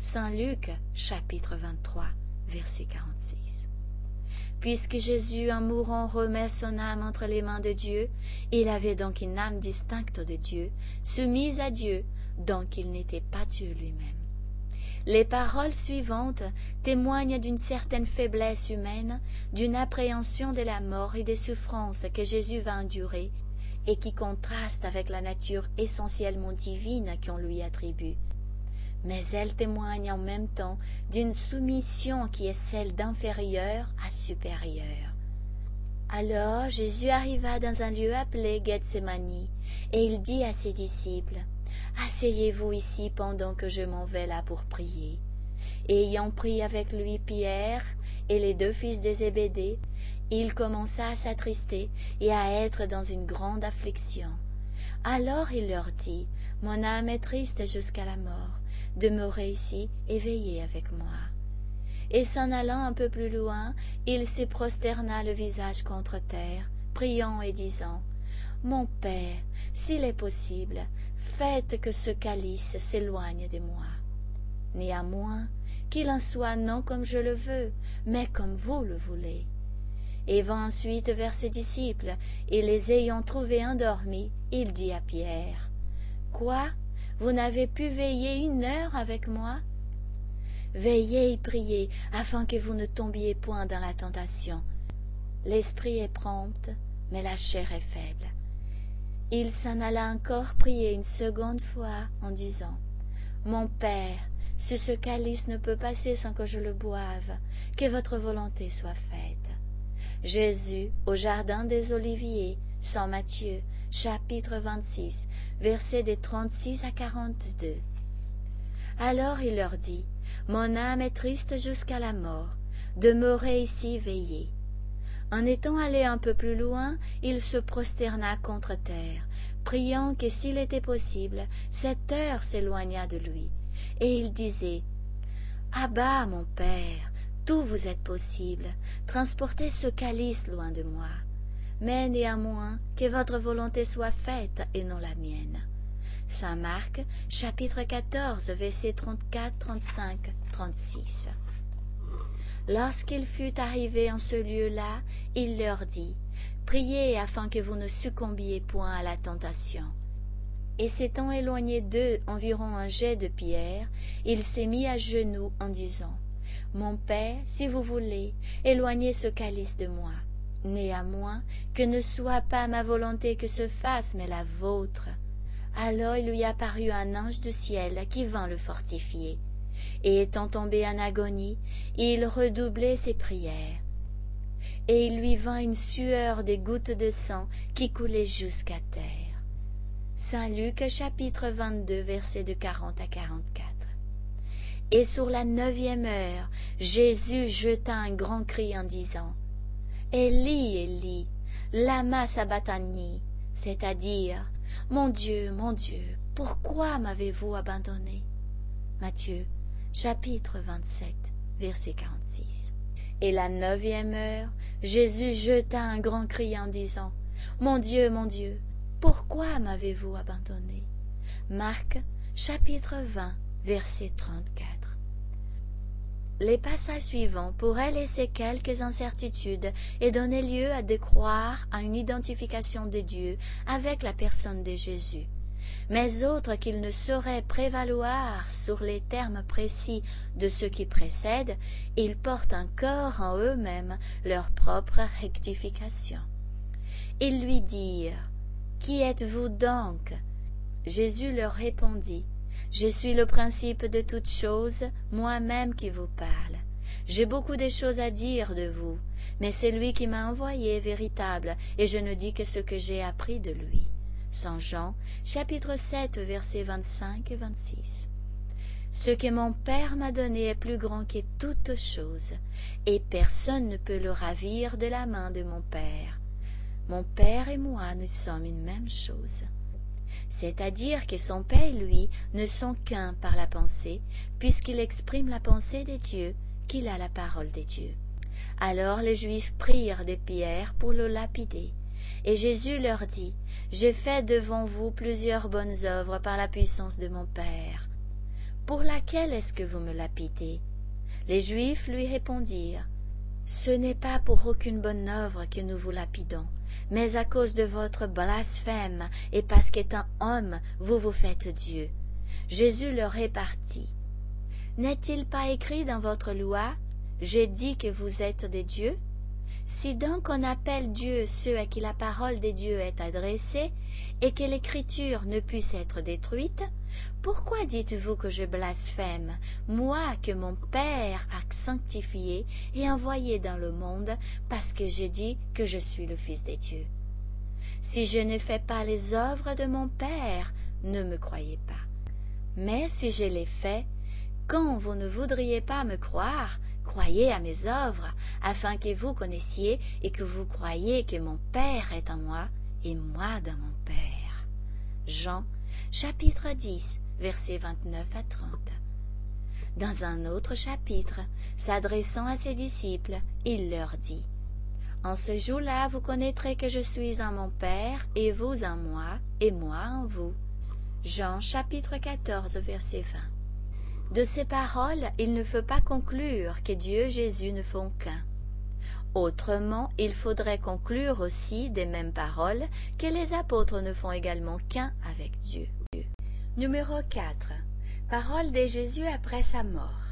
Saint Luc, chapitre 23, verset 46. Puisque Jésus, en mourant, remet son âme entre les mains de Dieu, il avait donc une âme distincte de Dieu, soumise à Dieu, donc il n'était pas Dieu lui-même. Les paroles suivantes témoignent d'une certaine faiblesse humaine, d'une appréhension de la mort et des souffrances que Jésus va endurer, et qui contrastent avec la nature essentiellement divine qu'on lui attribue. Mais elles témoignent en même temps d'une soumission qui est celle d'inférieur à supérieur. Alors Jésus arriva dans un lieu appelé Gethsemane, et il dit à ses disciples Asseyez-vous ici pendant que je m'en vais là pour prier. Ayant pris avec lui Pierre et les deux fils des Zébédée, il commença à s'attrister et à être dans une grande affliction. Alors il leur dit, Mon âme est triste jusqu'à la mort, demeurez ici et veillez avec moi. Et s'en allant un peu plus loin, il se prosterna le visage contre terre, priant et disant, Mon Père, s'il est possible, faites que ce calice s'éloigne de moi. Néanmoins, qu'il en soit non comme je le veux, mais comme vous le voulez. Et va ensuite vers ses disciples, et les ayant trouvés endormis, il dit à Pierre, Quoi Vous n'avez pu veiller une heure avec moi Veillez et priez, afin que vous ne tombiez point dans la tentation. L'esprit est prompt, mais la chair est faible. Il s'en alla encore prier une seconde fois en disant Mon Père, si ce calice ne peut passer sans que je le boive, que votre volonté soit faite. Jésus, au jardin des Oliviers, Saint Matthieu, chapitre 26, versets des 36 à 42. Alors il leur dit Mon âme est triste jusqu'à la mort, demeurez ici veillez. En étant allé un peu plus loin, il se prosterna contre terre, priant que s'il était possible, cette heure s'éloignât de lui. et il disait Abba, mon Père, tout vous est possible, transportez ce calice loin de moi, mais néanmoins que votre volonté soit faite et non la mienne. Saint Marc, chapitre 14, versets 34, 35, 36. Lorsqu'il fut arrivé en ce lieu-là, il leur dit, Priez afin que vous ne succombiez point à la tentation. Et s'étant éloigné d'eux environ un jet de pierre, il s'est mis à genoux en disant, Mon Père, si vous voulez, éloignez ce calice de moi. Néanmoins, que ne soit pas ma volonté que se fasse, mais la vôtre. Alors il lui apparut un ange du ciel qui vint le fortifier et étant tombé en agonie, il redoublait ses prières. Et il lui vint une sueur des gouttes de sang qui coulaient jusqu'à terre. Saint Luc chapitre 22 versets de 40 à 44. Et sur la neuvième heure, Jésus jeta un grand cri en disant Élie, Élie, lama sabachthani, c'est-à-dire Mon Dieu, mon Dieu, pourquoi m'avez-vous abandonné? Chapitre 27, verset 46. Et la neuvième heure, Jésus jeta un grand cri en disant, Mon Dieu, mon Dieu, pourquoi m'avez-vous abandonné? Marc, chapitre 20, verset 34. Les passages suivants pourraient laisser quelques incertitudes et donner lieu à décroire à une identification de Dieu avec la personne de Jésus mais autres qu'il ne saurait prévaloir sur les termes précis de ce qui précède, ils portent encore en eux-mêmes leur propre rectification. Ils lui dirent Qui êtes-vous donc? Jésus leur répondit Je suis le principe de toutes choses, moi-même qui vous parle. J'ai beaucoup de choses à dire de vous, mais c'est lui qui m'a envoyé véritable, et je ne dis que ce que j'ai appris de lui. Jean, chapitre 7, versets 25 et 26. Ce que mon Père m'a donné est plus grand que toute chose, et personne ne peut le ravir de la main de mon Père. Mon Père et moi, nous sommes une même chose. C'est-à-dire que son Père et lui ne sont qu'un par la pensée, puisqu'il exprime la pensée des dieux, qu'il a la parole des dieux. Alors les Juifs prirent des pierres pour le lapider. Et Jésus leur dit, J'ai fait devant vous plusieurs bonnes œuvres par la puissance de mon Père. Pour laquelle est-ce que vous me lapidez? Les Juifs lui répondirent, Ce n'est pas pour aucune bonne œuvre que nous vous lapidons, mais à cause de votre blasphème et parce qu'étant homme, vous vous faites Dieu. Jésus leur répartit. N'est-il pas écrit dans votre loi J'ai dit que vous êtes des dieux si donc on appelle Dieu ceux à qui la parole des dieux est adressée, et que l'écriture ne puisse être détruite, pourquoi dites-vous que je blasphème, moi que mon Père a sanctifié et envoyé dans le monde, parce que j'ai dit que je suis le Fils des dieux? Si je ne fais pas les œuvres de mon Père, ne me croyez pas. Mais si je les fais, quand vous ne voudriez pas me croire, croyez à mes œuvres, afin que vous connaissiez et que vous croyiez que mon Père est en moi et moi dans mon Père. Jean, chapitre 10, versets 29 à 30. Dans un autre chapitre, s'adressant à ses disciples, il leur dit En ce jour-là, vous connaîtrez que je suis en mon Père, et vous en moi, et moi en vous. Jean chapitre 14, verset 20. De ces paroles, il ne faut pas conclure que Dieu Jésus ne font qu'un. Autrement, il faudrait conclure aussi des mêmes paroles que les apôtres ne font également qu'un avec Dieu. Numéro 4. Parole de Jésus après sa mort.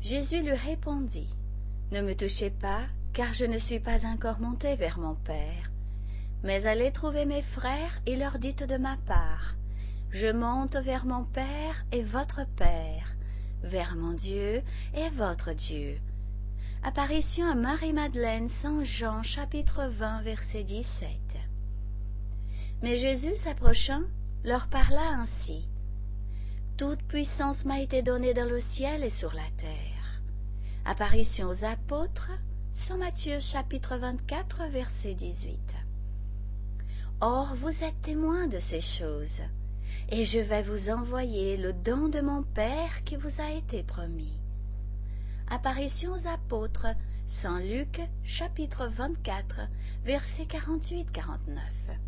Jésus lui répondit Ne me touchez pas, car je ne suis pas encore monté vers mon Père. Mais allez trouver mes frères et leur dites de ma part je monte vers mon Père et votre Père, vers mon Dieu et votre Dieu. Apparition à Marie-Madeleine, Saint Jean, chapitre 20, verset 17. Mais Jésus, s'approchant, leur parla ainsi. Toute puissance m'a été donnée dans le ciel et sur la terre. Apparition aux apôtres, Saint Matthieu, chapitre 24, verset 18. Or, vous êtes témoins de ces choses et je vais vous envoyer le don de mon Père qui vous a été promis. Apparition aux apôtres, Saint Luc, chapitre 24, versets 48-49.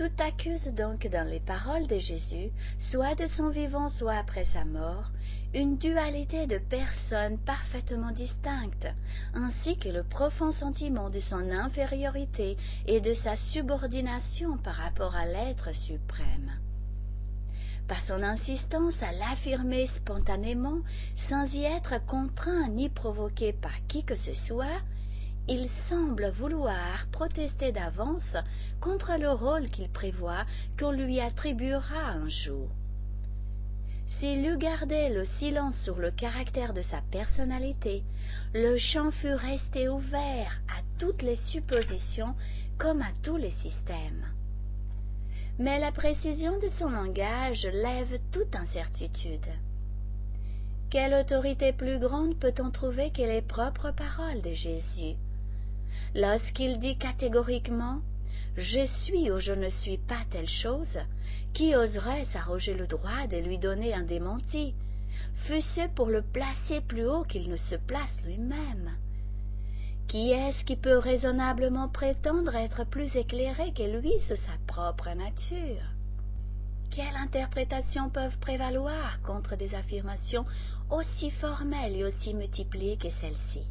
Tout accuse donc dans les paroles de Jésus, soit de son vivant, soit après sa mort, une dualité de personnes parfaitement distinctes, ainsi que le profond sentiment de son infériorité et de sa subordination par rapport à l'être suprême. Par son insistance à l'affirmer spontanément, sans y être contraint ni provoqué par qui que ce soit, il semble vouloir protester d'avance contre le rôle qu'il prévoit qu'on lui attribuera un jour. S'il eût gardé le silence sur le caractère de sa personnalité, le champ fût resté ouvert à toutes les suppositions comme à tous les systèmes. Mais la précision de son langage lève toute incertitude. Quelle autorité plus grande peut-on trouver que les propres paroles de Jésus? Lorsqu'il dit catégoriquement Je suis ou je ne suis pas telle chose, qui oserait s'arroger le droit de lui donner un démenti, fût-ce pour le placer plus haut qu'il ne se place lui-même? Qui est-ce qui peut raisonnablement prétendre être plus éclairé que lui sur sa propre nature? Quelles interprétations peuvent prévaloir contre des affirmations aussi formelles et aussi multipliées que celles-ci?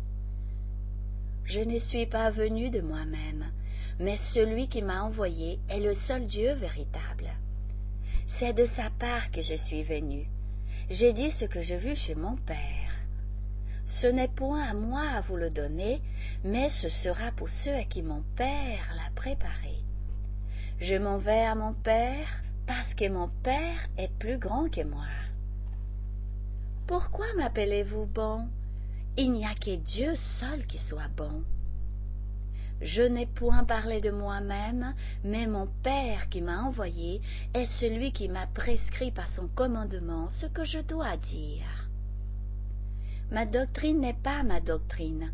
Je ne suis pas venu de moi-même, mais celui qui m'a envoyé est le seul Dieu véritable. C'est de sa part que je suis venu. J'ai dit ce que j'ai vu chez mon Père. Ce n'est point à moi à vous le donner, mais ce sera pour ceux à qui mon Père l'a préparé. Je m'en vais à mon Père parce que mon Père est plus grand que moi. Pourquoi m'appelez-vous bon? Il n'y a que Dieu seul qui soit bon. Je n'ai point parlé de moi-même, mais mon Père qui m'a envoyé est celui qui m'a prescrit par son commandement ce que je dois dire. Ma doctrine n'est pas ma doctrine,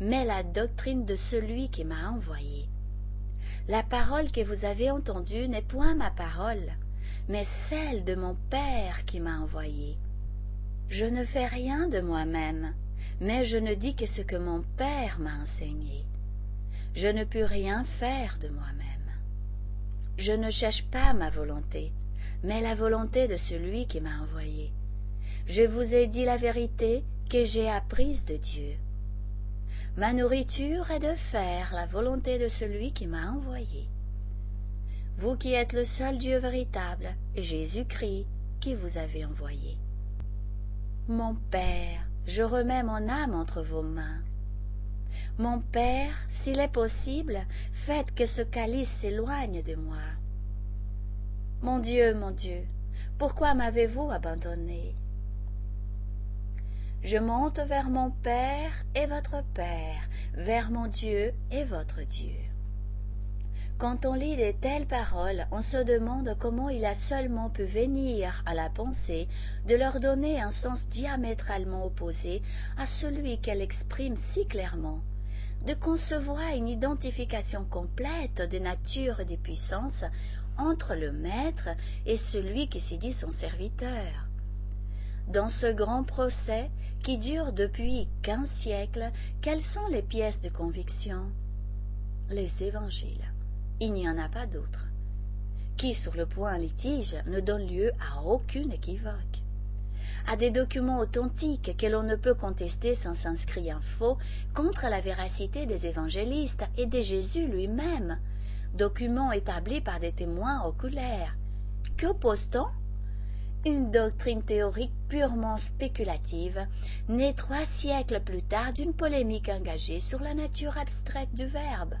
mais la doctrine de celui qui m'a envoyé. La parole que vous avez entendue n'est point ma parole, mais celle de mon Père qui m'a envoyé. Je ne fais rien de moi-même, mais je ne dis que ce que mon Père m'a enseigné je ne puis rien faire de moi-même. Je ne cherche pas ma volonté, mais la volonté de celui qui m'a envoyé. Je vous ai dit la vérité que j'ai apprise de Dieu. Ma nourriture est de faire la volonté de celui qui m'a envoyé. Vous qui êtes le seul Dieu véritable, Jésus-Christ, qui vous avez envoyé. Mon Père, je remets mon âme entre vos mains. Mon Père, s'il est possible, faites que ce calice s'éloigne de moi. Mon Dieu, mon Dieu, pourquoi m'avez-vous abandonné? Je monte vers mon Père et votre Père, vers mon Dieu et votre Dieu. Quand on lit de telles paroles, on se demande comment il a seulement pu venir à la pensée de leur donner un sens diamétralement opposé à celui qu'elle exprime si clairement de concevoir une identification complète des natures et des puissances entre le maître et celui qui s'y dit son serviteur. Dans ce grand procès qui dure depuis quinze siècles, quelles sont les pièces de conviction? Les évangiles. Il n'y en a pas d'autres. Qui, sur le point litige, ne donne lieu à aucune équivoque à des documents authentiques que l'on ne peut contester sans s'inscrire faux contre la véracité des évangélistes et de Jésus lui-même, documents établis par des témoins oculaires. Qu'oppose-t-on Une doctrine théorique purement spéculative, née trois siècles plus tard d'une polémique engagée sur la nature abstraite du Verbe,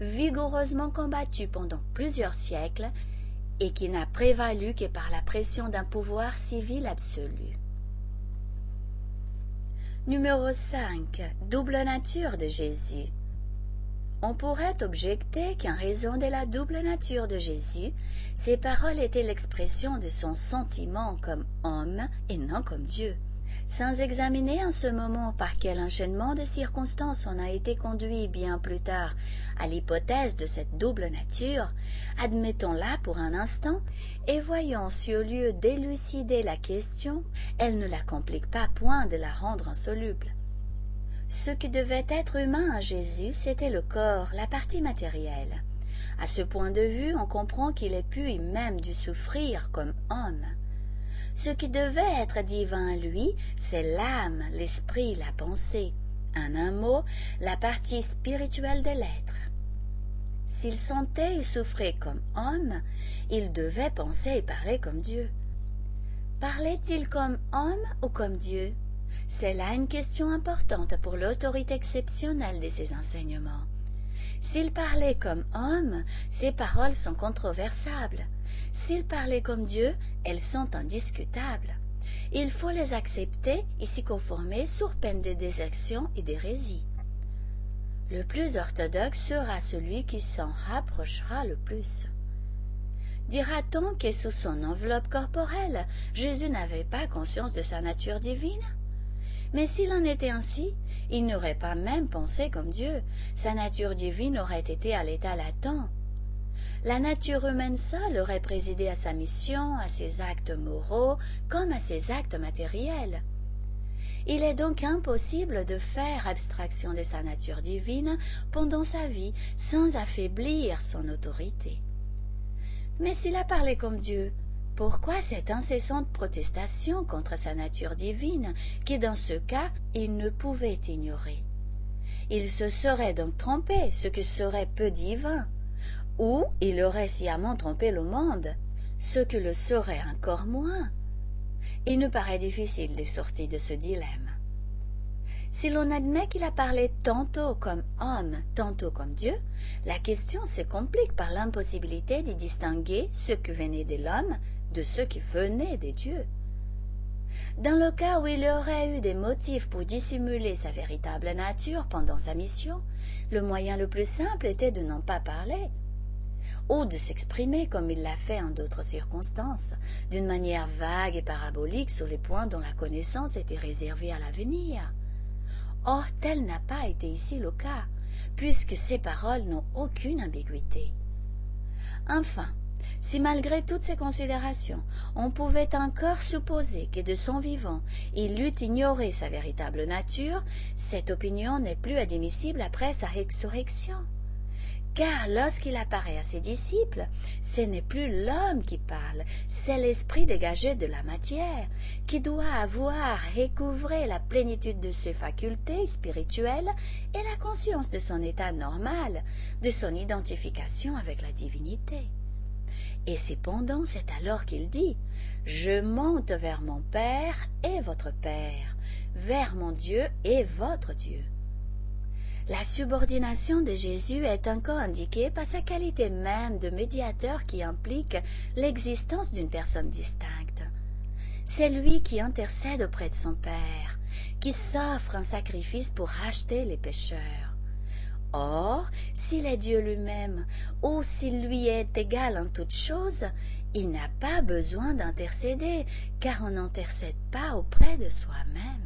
vigoureusement combattue pendant plusieurs siècles et qui n'a prévalu que par la pression d'un pouvoir civil absolu. Numéro 5. Double nature de Jésus. On pourrait objecter qu'en raison de la double nature de Jésus, ses paroles étaient l'expression de son sentiment comme homme et non comme Dieu. Sans examiner en ce moment par quel enchaînement de circonstances on a été conduit bien plus tard à l'hypothèse de cette double nature, admettons-la pour un instant et voyons si au lieu d'élucider la question, elle ne la complique pas point de la rendre insoluble. Ce qui devait être humain à Jésus, c'était le corps, la partie matérielle. À ce point de vue, on comprend qu'il ait pu même dû souffrir comme homme. Ce qui devait être divin lui, c'est l'âme, l'esprit, la pensée. En un mot, la partie spirituelle de l'être. S'il sentait et souffrait comme homme, il devait penser et parler comme Dieu. Parlait-il comme homme ou comme Dieu? C'est là une question importante pour l'autorité exceptionnelle de ses enseignements. S'il parlait comme homme, ses paroles sont controversables. S'il parlait comme Dieu, elles sont indiscutables. Il faut les accepter et s'y conformer sur peine de désertion et d'hérésie. Le plus orthodoxe sera celui qui s'en rapprochera le plus. Dira-t-on que sous son enveloppe corporelle, Jésus n'avait pas conscience de sa nature divine? Mais s'il en était ainsi, il n'aurait pas même pensé comme Dieu, sa nature divine aurait été à l'état latent. La nature humaine seule aurait présidé à sa mission, à ses actes moraux, comme à ses actes matériels. Il est donc impossible de faire abstraction de sa nature divine pendant sa vie sans affaiblir son autorité. Mais s'il a parlé comme Dieu, pourquoi cette incessante protestation contre sa nature divine, qui dans ce cas il ne pouvait ignorer? Il se serait donc trompé, ce qui serait peu divin, ou il aurait sciemment trompé le monde, ce qui le serait encore moins. Il nous paraît difficile de sortir de ce dilemme. Si l'on admet qu'il a parlé tantôt comme homme, tantôt comme Dieu, la question se complique par l'impossibilité de distinguer ce qui venait de l'homme de ce qui venait des dieux. Dans le cas où il aurait eu des motifs pour dissimuler sa véritable nature pendant sa mission, le moyen le plus simple était de n'en pas parler, ou de s'exprimer comme il l'a fait en d'autres circonstances, d'une manière vague et parabolique sur les points dont la connaissance était réservée à l'avenir. Or, tel n'a pas été ici le cas, puisque ces paroles n'ont aucune ambiguïté. Enfin, si malgré toutes ces considérations, on pouvait encore supposer que de son vivant il eût ignoré sa véritable nature, cette opinion n'est plus admissible après sa résurrection. Car lorsqu'il apparaît à ses disciples, ce n'est plus l'homme qui parle, c'est l'esprit dégagé de la matière, qui doit avoir recouvré la plénitude de ses facultés spirituelles et la conscience de son état normal, de son identification avec la divinité. Et cependant c'est alors qu'il dit Je monte vers mon Père et votre Père, vers mon Dieu et votre Dieu. La subordination de Jésus est encore indiquée par sa qualité même de médiateur qui implique l'existence d'une personne distincte. C'est lui qui intercède auprès de son Père, qui s'offre un sacrifice pour racheter les pécheurs. Or, s'il est Dieu lui-même, ou s'il lui est égal en toutes choses, il n'a pas besoin d'intercéder, car on n'intercède pas auprès de soi-même.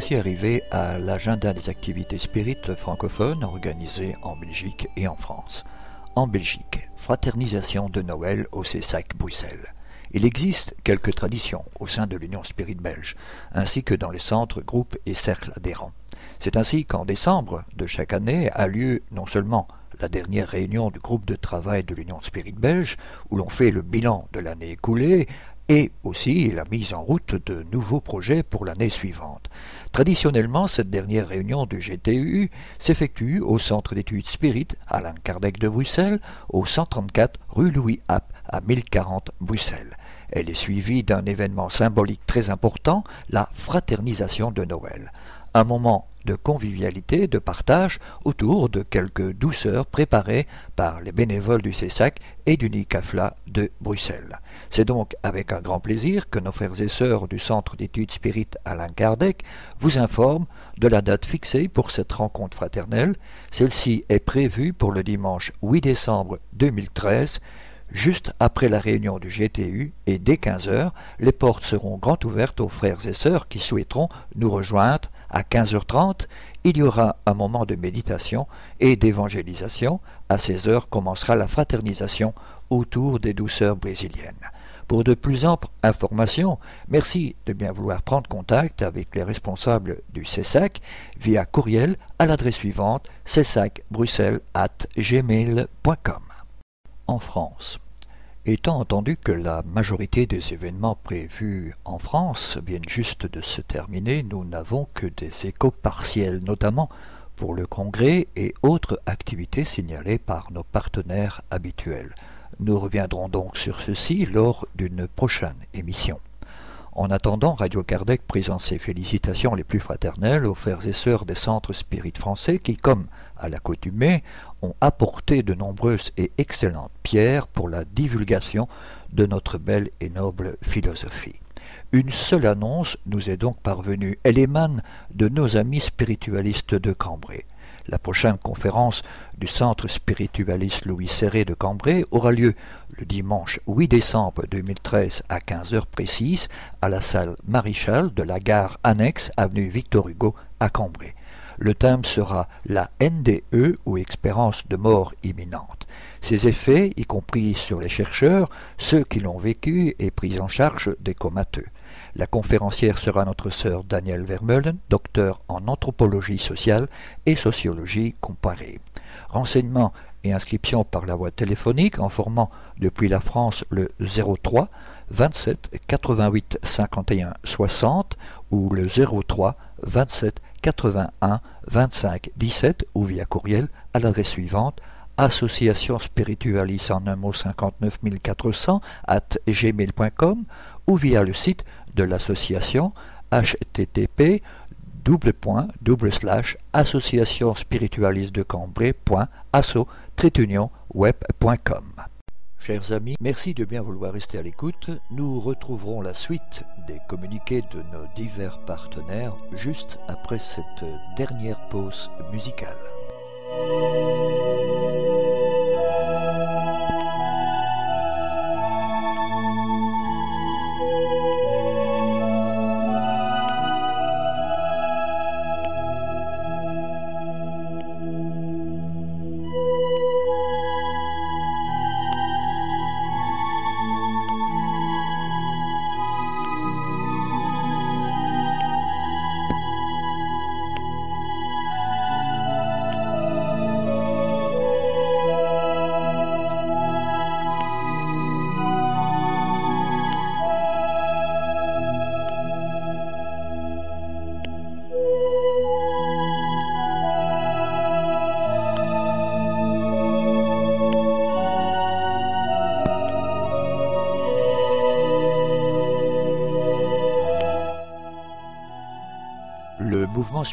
Voici arrivés à l'agenda des activités spirites francophones organisées en Belgique et en France. En Belgique, fraternisation de Noël au CESAC Bruxelles. Il existe quelques traditions au sein de l'Union Spirit belge, ainsi que dans les centres, groupes et cercles adhérents. C'est ainsi qu'en décembre de chaque année a lieu non seulement la dernière réunion du groupe de travail de l'Union Spirit belge, où l'on fait le bilan de l'année écoulée, et aussi la mise en route de nouveaux projets pour l'année suivante. Traditionnellement, cette dernière réunion du GTU s'effectue au Centre d'études Spirit, Alain Kardec de Bruxelles, au 134 rue Louis App à 1040 Bruxelles. Elle est suivie d'un événement symbolique très important, la fraternisation de Noël. Un moment de convivialité, de partage autour de quelques douceurs préparées par les bénévoles du CESAC et du NICAFLA de Bruxelles. C'est donc avec un grand plaisir que nos frères et sœurs du Centre d'études spirites Alain Kardec vous informent de la date fixée pour cette rencontre fraternelle. Celle-ci est prévue pour le dimanche 8 décembre 2013 juste après la réunion du GTU et dès 15 heures, les portes seront grand ouvertes aux frères et sœurs qui souhaiteront nous rejoindre à 15h30, il y aura un moment de méditation et d'évangélisation. À 16h commencera la fraternisation autour des douceurs brésiliennes. Pour de plus amples informations, merci de bien vouloir prendre contact avec les responsables du CESAC via courriel à l'adresse suivante cesacbruxelles@gmail.com. En France, Étant entendu que la majorité des événements prévus en France viennent juste de se terminer, nous n'avons que des échos partiels, notamment pour le congrès et autres activités signalées par nos partenaires habituels. Nous reviendrons donc sur ceci lors d'une prochaine émission. En attendant, Radio Kardec présente ses félicitations les plus fraternelles aux frères et sœurs des centres spirites français qui, comme à l'accoutumée, ont apporté de nombreuses et excellentes pierres pour la divulgation de notre belle et noble philosophie. Une seule annonce nous est donc parvenue. Elle émane de nos amis spiritualistes de Cambrai. La prochaine conférence du Centre spiritualiste Louis Serré de Cambrai aura lieu le dimanche 8 décembre 2013 à 15h précise à la salle Maréchal de la gare annexe avenue Victor Hugo à Cambrai. Le thème sera la NDE ou expérience de mort imminente. Ses effets, y compris sur les chercheurs, ceux qui l'ont vécu et pris en charge des comateux. La conférencière sera notre sœur Danielle Vermeulen, docteur en anthropologie sociale et sociologie comparée. Renseignements et inscriptions par la voie téléphonique en formant depuis la France le 03 27 88 51 60 ou le 03 27 81 25 17 ou via courriel à l'adresse suivante association spiritualis en un mot 59 400 at gmail.com ou via le site de l'association http double point double slash association spiritualiste de Cambrai.asso web.com Chers amis, merci de bien vouloir rester à l'écoute. Nous retrouverons la suite des communiqués de nos divers partenaires juste après cette dernière pause musicale.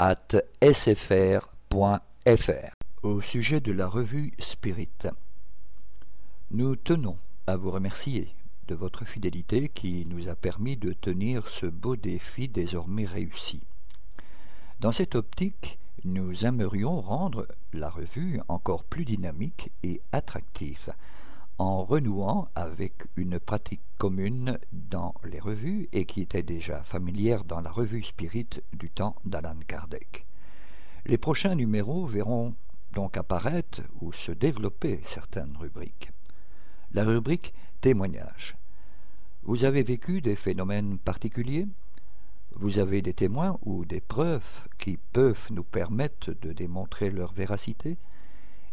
jppno.sfr.fr. Au sujet de la revue Spirit, nous tenons à vous remercier de votre fidélité qui nous a permis de tenir ce beau défi désormais réussi. Dans cette optique, nous aimerions rendre la revue encore plus dynamique et attractive en renouant avec une pratique commune dans les revues et qui était déjà familière dans la revue Spirit du temps d'Alan Kardec. Les prochains numéros verront donc apparaître ou se développer certaines rubriques. La rubrique témoignage vous avez vécu des phénomènes particuliers? Vous avez des témoins ou des preuves qui peuvent nous permettre de démontrer leur véracité?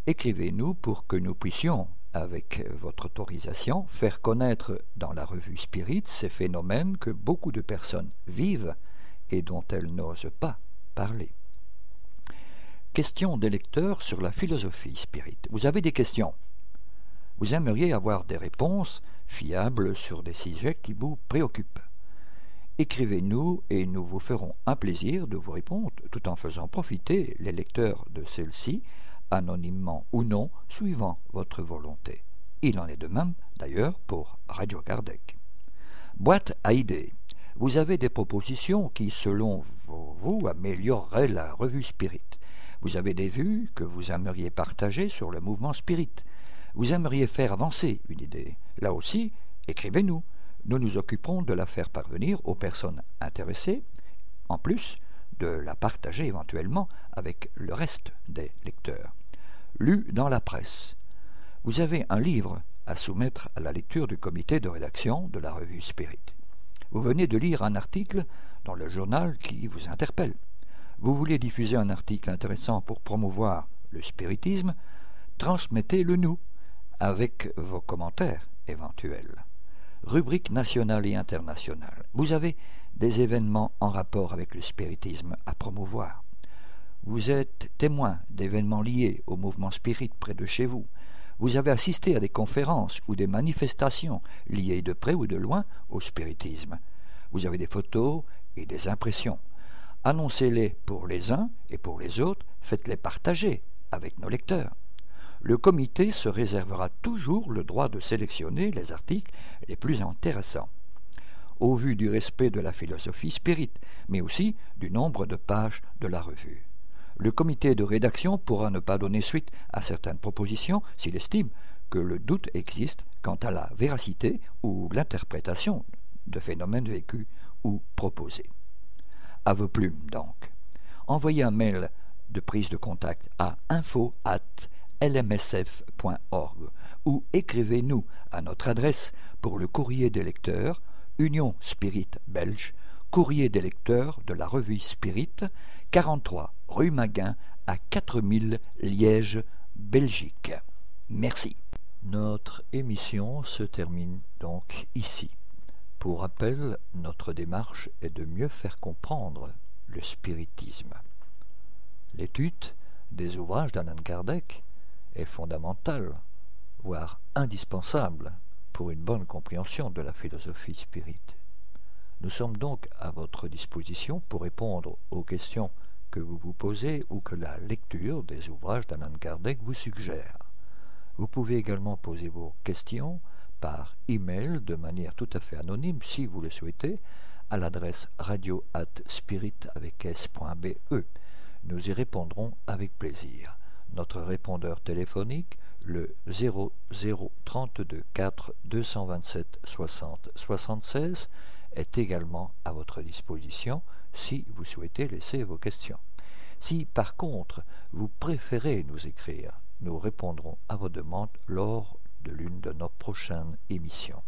Écrivez-nous pour que nous puissions, avec votre autorisation, faire connaître dans la revue Spirit ces phénomènes que beaucoup de personnes vivent et dont elles n'osent pas parler. Question des lecteurs sur la philosophie spirit. Vous avez des questions? Vous aimeriez avoir des réponses fiable sur des sujets qui vous préoccupent? Écrivez-nous et nous vous ferons un plaisir de vous répondre tout en faisant profiter les lecteurs de celle-ci, anonymement ou non, suivant votre volonté. Il en est de même, d'ailleurs, pour Radio Kardec. Boîte à idées. Vous avez des propositions qui, selon vous, amélioreraient la revue Spirit. Vous avez des vues que vous aimeriez partager sur le mouvement Spirit. Vous aimeriez faire avancer une idée. Là aussi, écrivez-nous. Nous nous occuperons de la faire parvenir aux personnes intéressées, en plus de la partager éventuellement avec le reste des lecteurs. Lu dans la presse. Vous avez un livre à soumettre à la lecture du comité de rédaction de la revue Spirit. Vous venez de lire un article dans le journal qui vous interpelle. Vous voulez diffuser un article intéressant pour promouvoir le spiritisme, transmettez-le nous avec vos commentaires éventuels. Rubrique nationale et internationale. Vous avez des événements en rapport avec le spiritisme à promouvoir. Vous êtes témoin d'événements liés au mouvement spirit près de chez vous. Vous avez assisté à des conférences ou des manifestations liées de près ou de loin au spiritisme. Vous avez des photos et des impressions. Annoncez-les pour les uns et pour les autres, faites-les partager avec nos lecteurs le comité se réservera toujours le droit de sélectionner les articles les plus intéressants, au vu du respect de la philosophie spirit, mais aussi du nombre de pages de la revue. Le comité de rédaction pourra ne pas donner suite à certaines propositions s'il estime que le doute existe quant à la véracité ou l'interprétation de phénomènes vécus ou proposés. À vos plumes donc. Envoyez un mail de prise de contact à info lmsf.org ou écrivez-nous à notre adresse pour le courrier des lecteurs, Union Spirit Belge, courrier des lecteurs de la revue Spirit, 43 rue Maguin à 4000 Liège, Belgique. Merci. Notre émission se termine donc ici. Pour rappel, notre démarche est de mieux faire comprendre le spiritisme. L'étude des ouvrages d'Alan Kardec est fondamentale, voire indispensable pour une bonne compréhension de la philosophie spirit. Nous sommes donc à votre disposition pour répondre aux questions que vous vous posez ou que la lecture des ouvrages d'Alan Kardec vous suggère. Vous pouvez également poser vos questions par email de manière tout à fait anonyme si vous le souhaitez à l'adresse radio at spirit avec s.be. nous y répondrons avec plaisir. Notre répondeur téléphonique, le 0032 4 227 60 76, est également à votre disposition si vous souhaitez laisser vos questions. Si par contre vous préférez nous écrire, nous répondrons à vos demandes lors de l'une de nos prochaines émissions.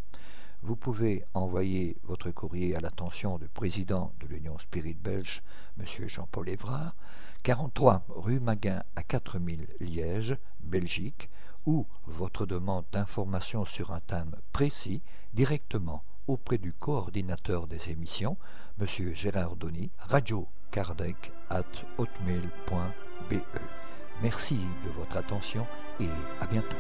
Vous pouvez envoyer votre courrier à l'attention du président de l'Union Spirit Belge, M. Jean-Paul Évrard, 43 rue Maguin à 4000 Liège, Belgique, ou votre demande d'information sur un thème précis directement auprès du coordinateur des émissions, M. Gérard Donny, radio at hotmail.be. Merci de votre attention et à bientôt.